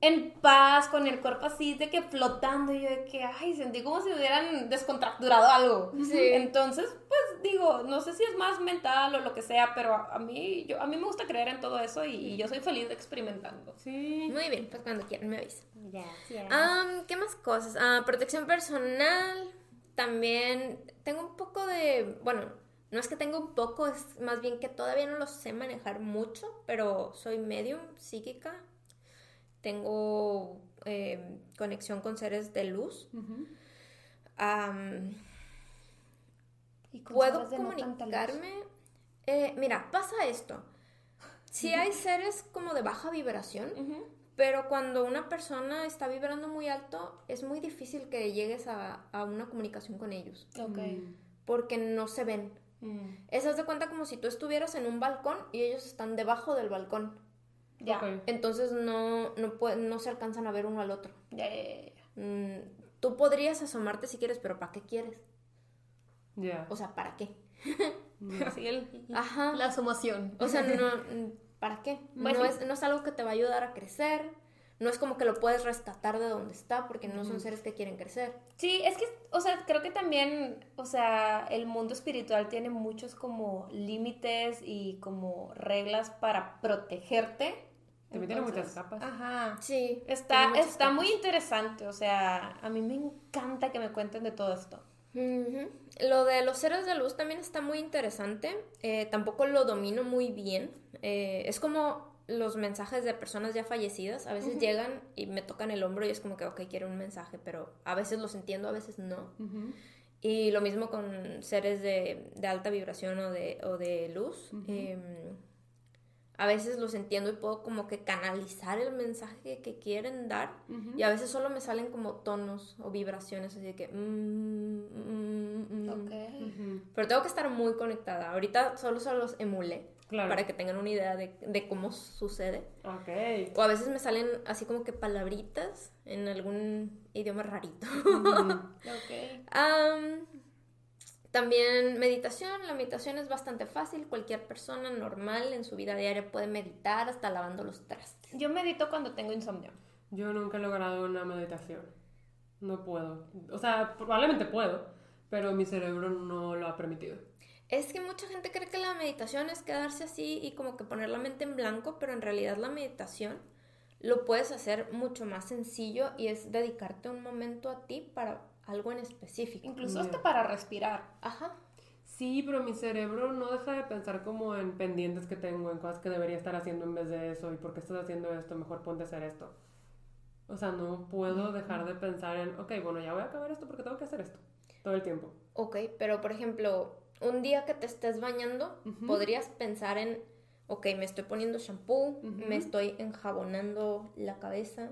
en paz, con el cuerpo así, de que flotando. Y yo de que, ay, sentí como si hubieran descontracturado algo. Entonces, pues digo, no sé si es más mental o lo que sea, pero a, mí, yo, a mí me gusta creer en todo eso y, yo soy feliz experimentando. Sí. Muy bien, pues cuando quieran me avisan. ¿Qué más cosas? Ah, protección personal también tengo un poco de, bueno, no es que tenga un poco, es más bien que todavía no lo sé manejar mucho, pero soy medium psíquica, tengo eh, conexión con seres de luz. ¿Y puedo comunicarme. Eh, mira, pasa esto. Si hay seres como de baja vibración, pero cuando una persona está vibrando muy alto, es muy difícil que llegues a, una comunicación con ellos. Ok. Porque no se ven. Mm. Eso de cuenta como si tú estuvieras en un balcón y ellos están debajo del balcón. Ya. Entonces no, no, no se alcanzan a ver uno al otro. Ya, mm, tú podrías asomarte si quieres, pero ¿para qué quieres? Ya. O sea, ¿para qué? Así el, Ajá. La asomación. O sea, no ¿para qué? no, es, no es algo que te va a ayudar a crecer, no es como que lo puedes rescatar de donde está porque no son seres que quieren crecer. Sí, es que, o sea, creo que también, o sea, el mundo espiritual tiene muchos como límites y como reglas para protegerte. También tiene muchas capas. Ajá. Sí. Está, está muy interesante, o sea, a mí me encanta que me cuenten de todo esto. Lo de los seres de luz también está muy interesante. Eh, tampoco lo domino muy bien. Eh, es como los mensajes de personas ya fallecidas. A veces llegan y me tocan el hombro y es como que, ok, quiero un mensaje, pero a veces los entiendo, a veces no. Y lo mismo con seres de, de alta vibración o de, o de luz. Em, a veces los entiendo y puedo como que canalizar el mensaje que quieren dar. Y a veces solo me salen como tonos o vibraciones, así de que... mm, mm, mm. Ok. Ujú. Pero tengo que estar muy conectada. Ahorita solo se los emulé Claro. para que tengan una idea de, de cómo sucede. Ok. O a veces me salen así como que palabritas en algún idioma rarito. Am, también meditación. La meditación es bastante fácil. Cualquier persona normal en su vida diaria puede meditar hasta lavando los trastes. Yo medito cuando tengo insomnio. Yo nunca he logrado una meditación. No puedo. O sea, probablemente puedo, pero mi cerebro no lo ha permitido. Es que mucha gente cree que la meditación es quedarse así y como que poner la mente en blanco, pero en realidad la meditación lo puedes hacer mucho más sencillo y es dedicarte un momento a ti para algo en específico. Incluso hasta para respirar. Ajá. Sí, pero mi cerebro no deja de pensar como en pendientes que tengo, en cosas que debería estar haciendo en vez de eso, y por qué estás haciendo esto, mejor ponte a hacer esto. O sea, no puedo dejar de pensar en, ok, bueno, ya voy a acabar esto porque tengo que hacer esto todo el tiempo. Ok, pero por ejemplo, un día que te estés bañando, podrías pensar en, ok, me estoy poniendo shampoo, me estoy enjabonando la cabeza,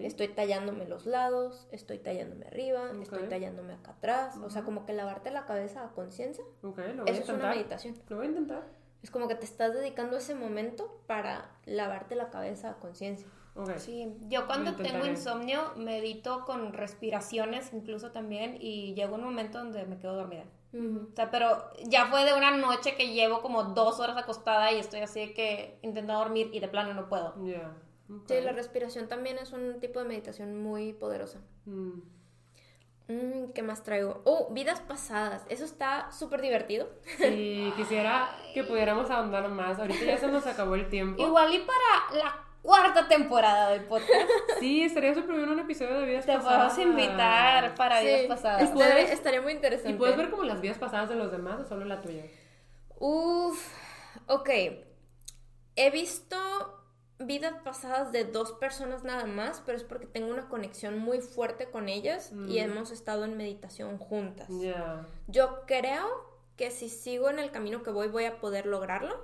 estoy tallándome los lados, estoy tallándome arriba, estoy Ok. tallándome acá atrás. O sea, como que lavarte la cabeza a conciencia. Ok, lo voy a Eso es una meditación. Lo voy a intentar. Es como que te estás dedicando ese momento para lavarte la cabeza a conciencia. Ok. Sí, yo cuando tengo insomnio medito con respiraciones incluso también y llega un momento donde me quedo dormida. O sea, pero ya fue de una noche que llevo como dos horas acostada y estoy así de que intento dormir y de plano no puedo. Ok. Sí, la respiración también es un tipo de meditación muy poderosa. Mm. Mm, ¿Qué más traigo? Oh, vidas pasadas. Eso está súper divertido. Sí, quisiera que pudiéramos ahondar más. Ahorita ya se nos acabó el tiempo. Igual y para la cuarta temporada del podcast Sí, estaría súper bien un episodio de vidas te pasadas. podemos invitar para Sí, vidas pasadas. estaría- muy interesante. ¿Y puedes ver como las vidas pasadas de los demás o solo la tuya? Uf, ok. He visto vidas pasadas de dos personas nada más, pero es porque tengo una conexión muy fuerte con ellas y Mm. hemos estado en meditación juntas. Ya. Yo creo que si sigo en el camino que voy voy a poder lograrlo.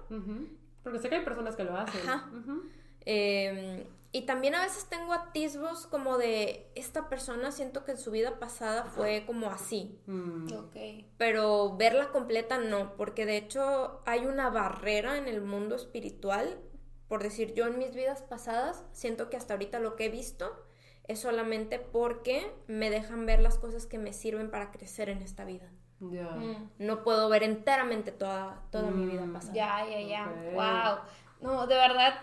Porque sé que hay personas que lo hacen. Ajá. Ujú. Eh, y también a veces tengo atisbos como de esta persona siento que en su vida pasada fue como así, Mm. Ok. pero verla completa no, porque de hecho hay una barrera en el mundo espiritual. Por decir, yo en mis vidas pasadas siento que hasta ahorita lo que he visto es solamente porque me dejan ver las cosas que me sirven para crecer en esta vida. Mm. No puedo ver enteramente toda, toda mi vida Mm. pasada. Ya, ya, ya. Wow. No, de verdad,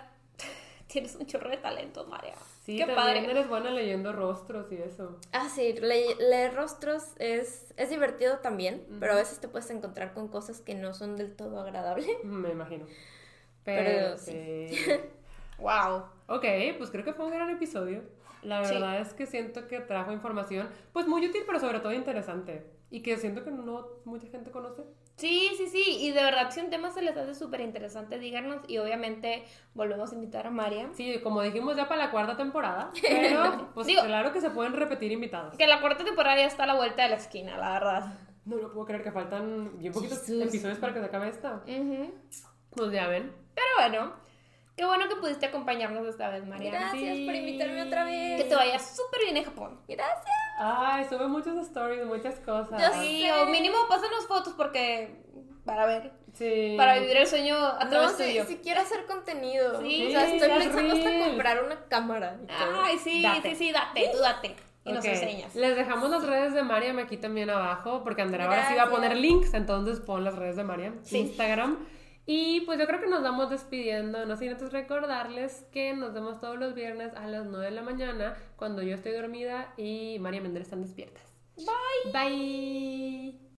tienes un chorro de talento, María. Sí, Qué también padre. eres buena leyendo rostros y eso. Ah, sí, le- leer rostros es, es divertido también, pero a veces te puedes encontrar con cosas que no son del todo agradables. Me imagino. Pero Pero, sí. sí. Wow. Ok, pues creo que fue un gran episodio. La Sí. verdad es que siento que trajo información, pues muy útil, pero sobre todo interesante. Y que siento que no mucha gente conoce. Sí, sí, sí. Y de verdad, si un tema se les hace súper interesante, díganos. Y obviamente volvemos a invitar a María. Sí, como dijimos ya para la cuarta temporada, pero pues Digo- claro que se pueden repetir invitados. Que la cuarta temporada ya está a la vuelta de la esquina, la verdad. No lo puedo creer que faltan bien poquitos episodios para que se acabe esta. Ujú. Pues ya ven. Pero bueno, qué bueno que pudiste acompañarnos esta vez, María. Gracias Sí. por invitarme otra vez. Que te vaya súper bien en Japón. Gracias. Ay, sube muchos stories, muchas cosas. Ya Sí, sé. o mínimo pásanos fotos porque para ver, Sí. para vivir el sueño a No través sé, tuyo. si quiero hacer contenido. Sí, o sea, estoy pensando hasta comprar una cámara. Ay, sí, Date. sí, sí, date, tú date. Y nos enseñas. Les dejamos las redes de Mariam aquí también abajo, porque Andrea ahora sí va a poner links, entonces pon las redes de Mariam, Sí. Instagram. Y pues yo creo que nos vamos despidiendo, no sin antes recordarles que nos vemos todos los viernes a las 9 de la mañana, cuando yo estoy dormida y María Mendel están despiertas. Bye. Bye.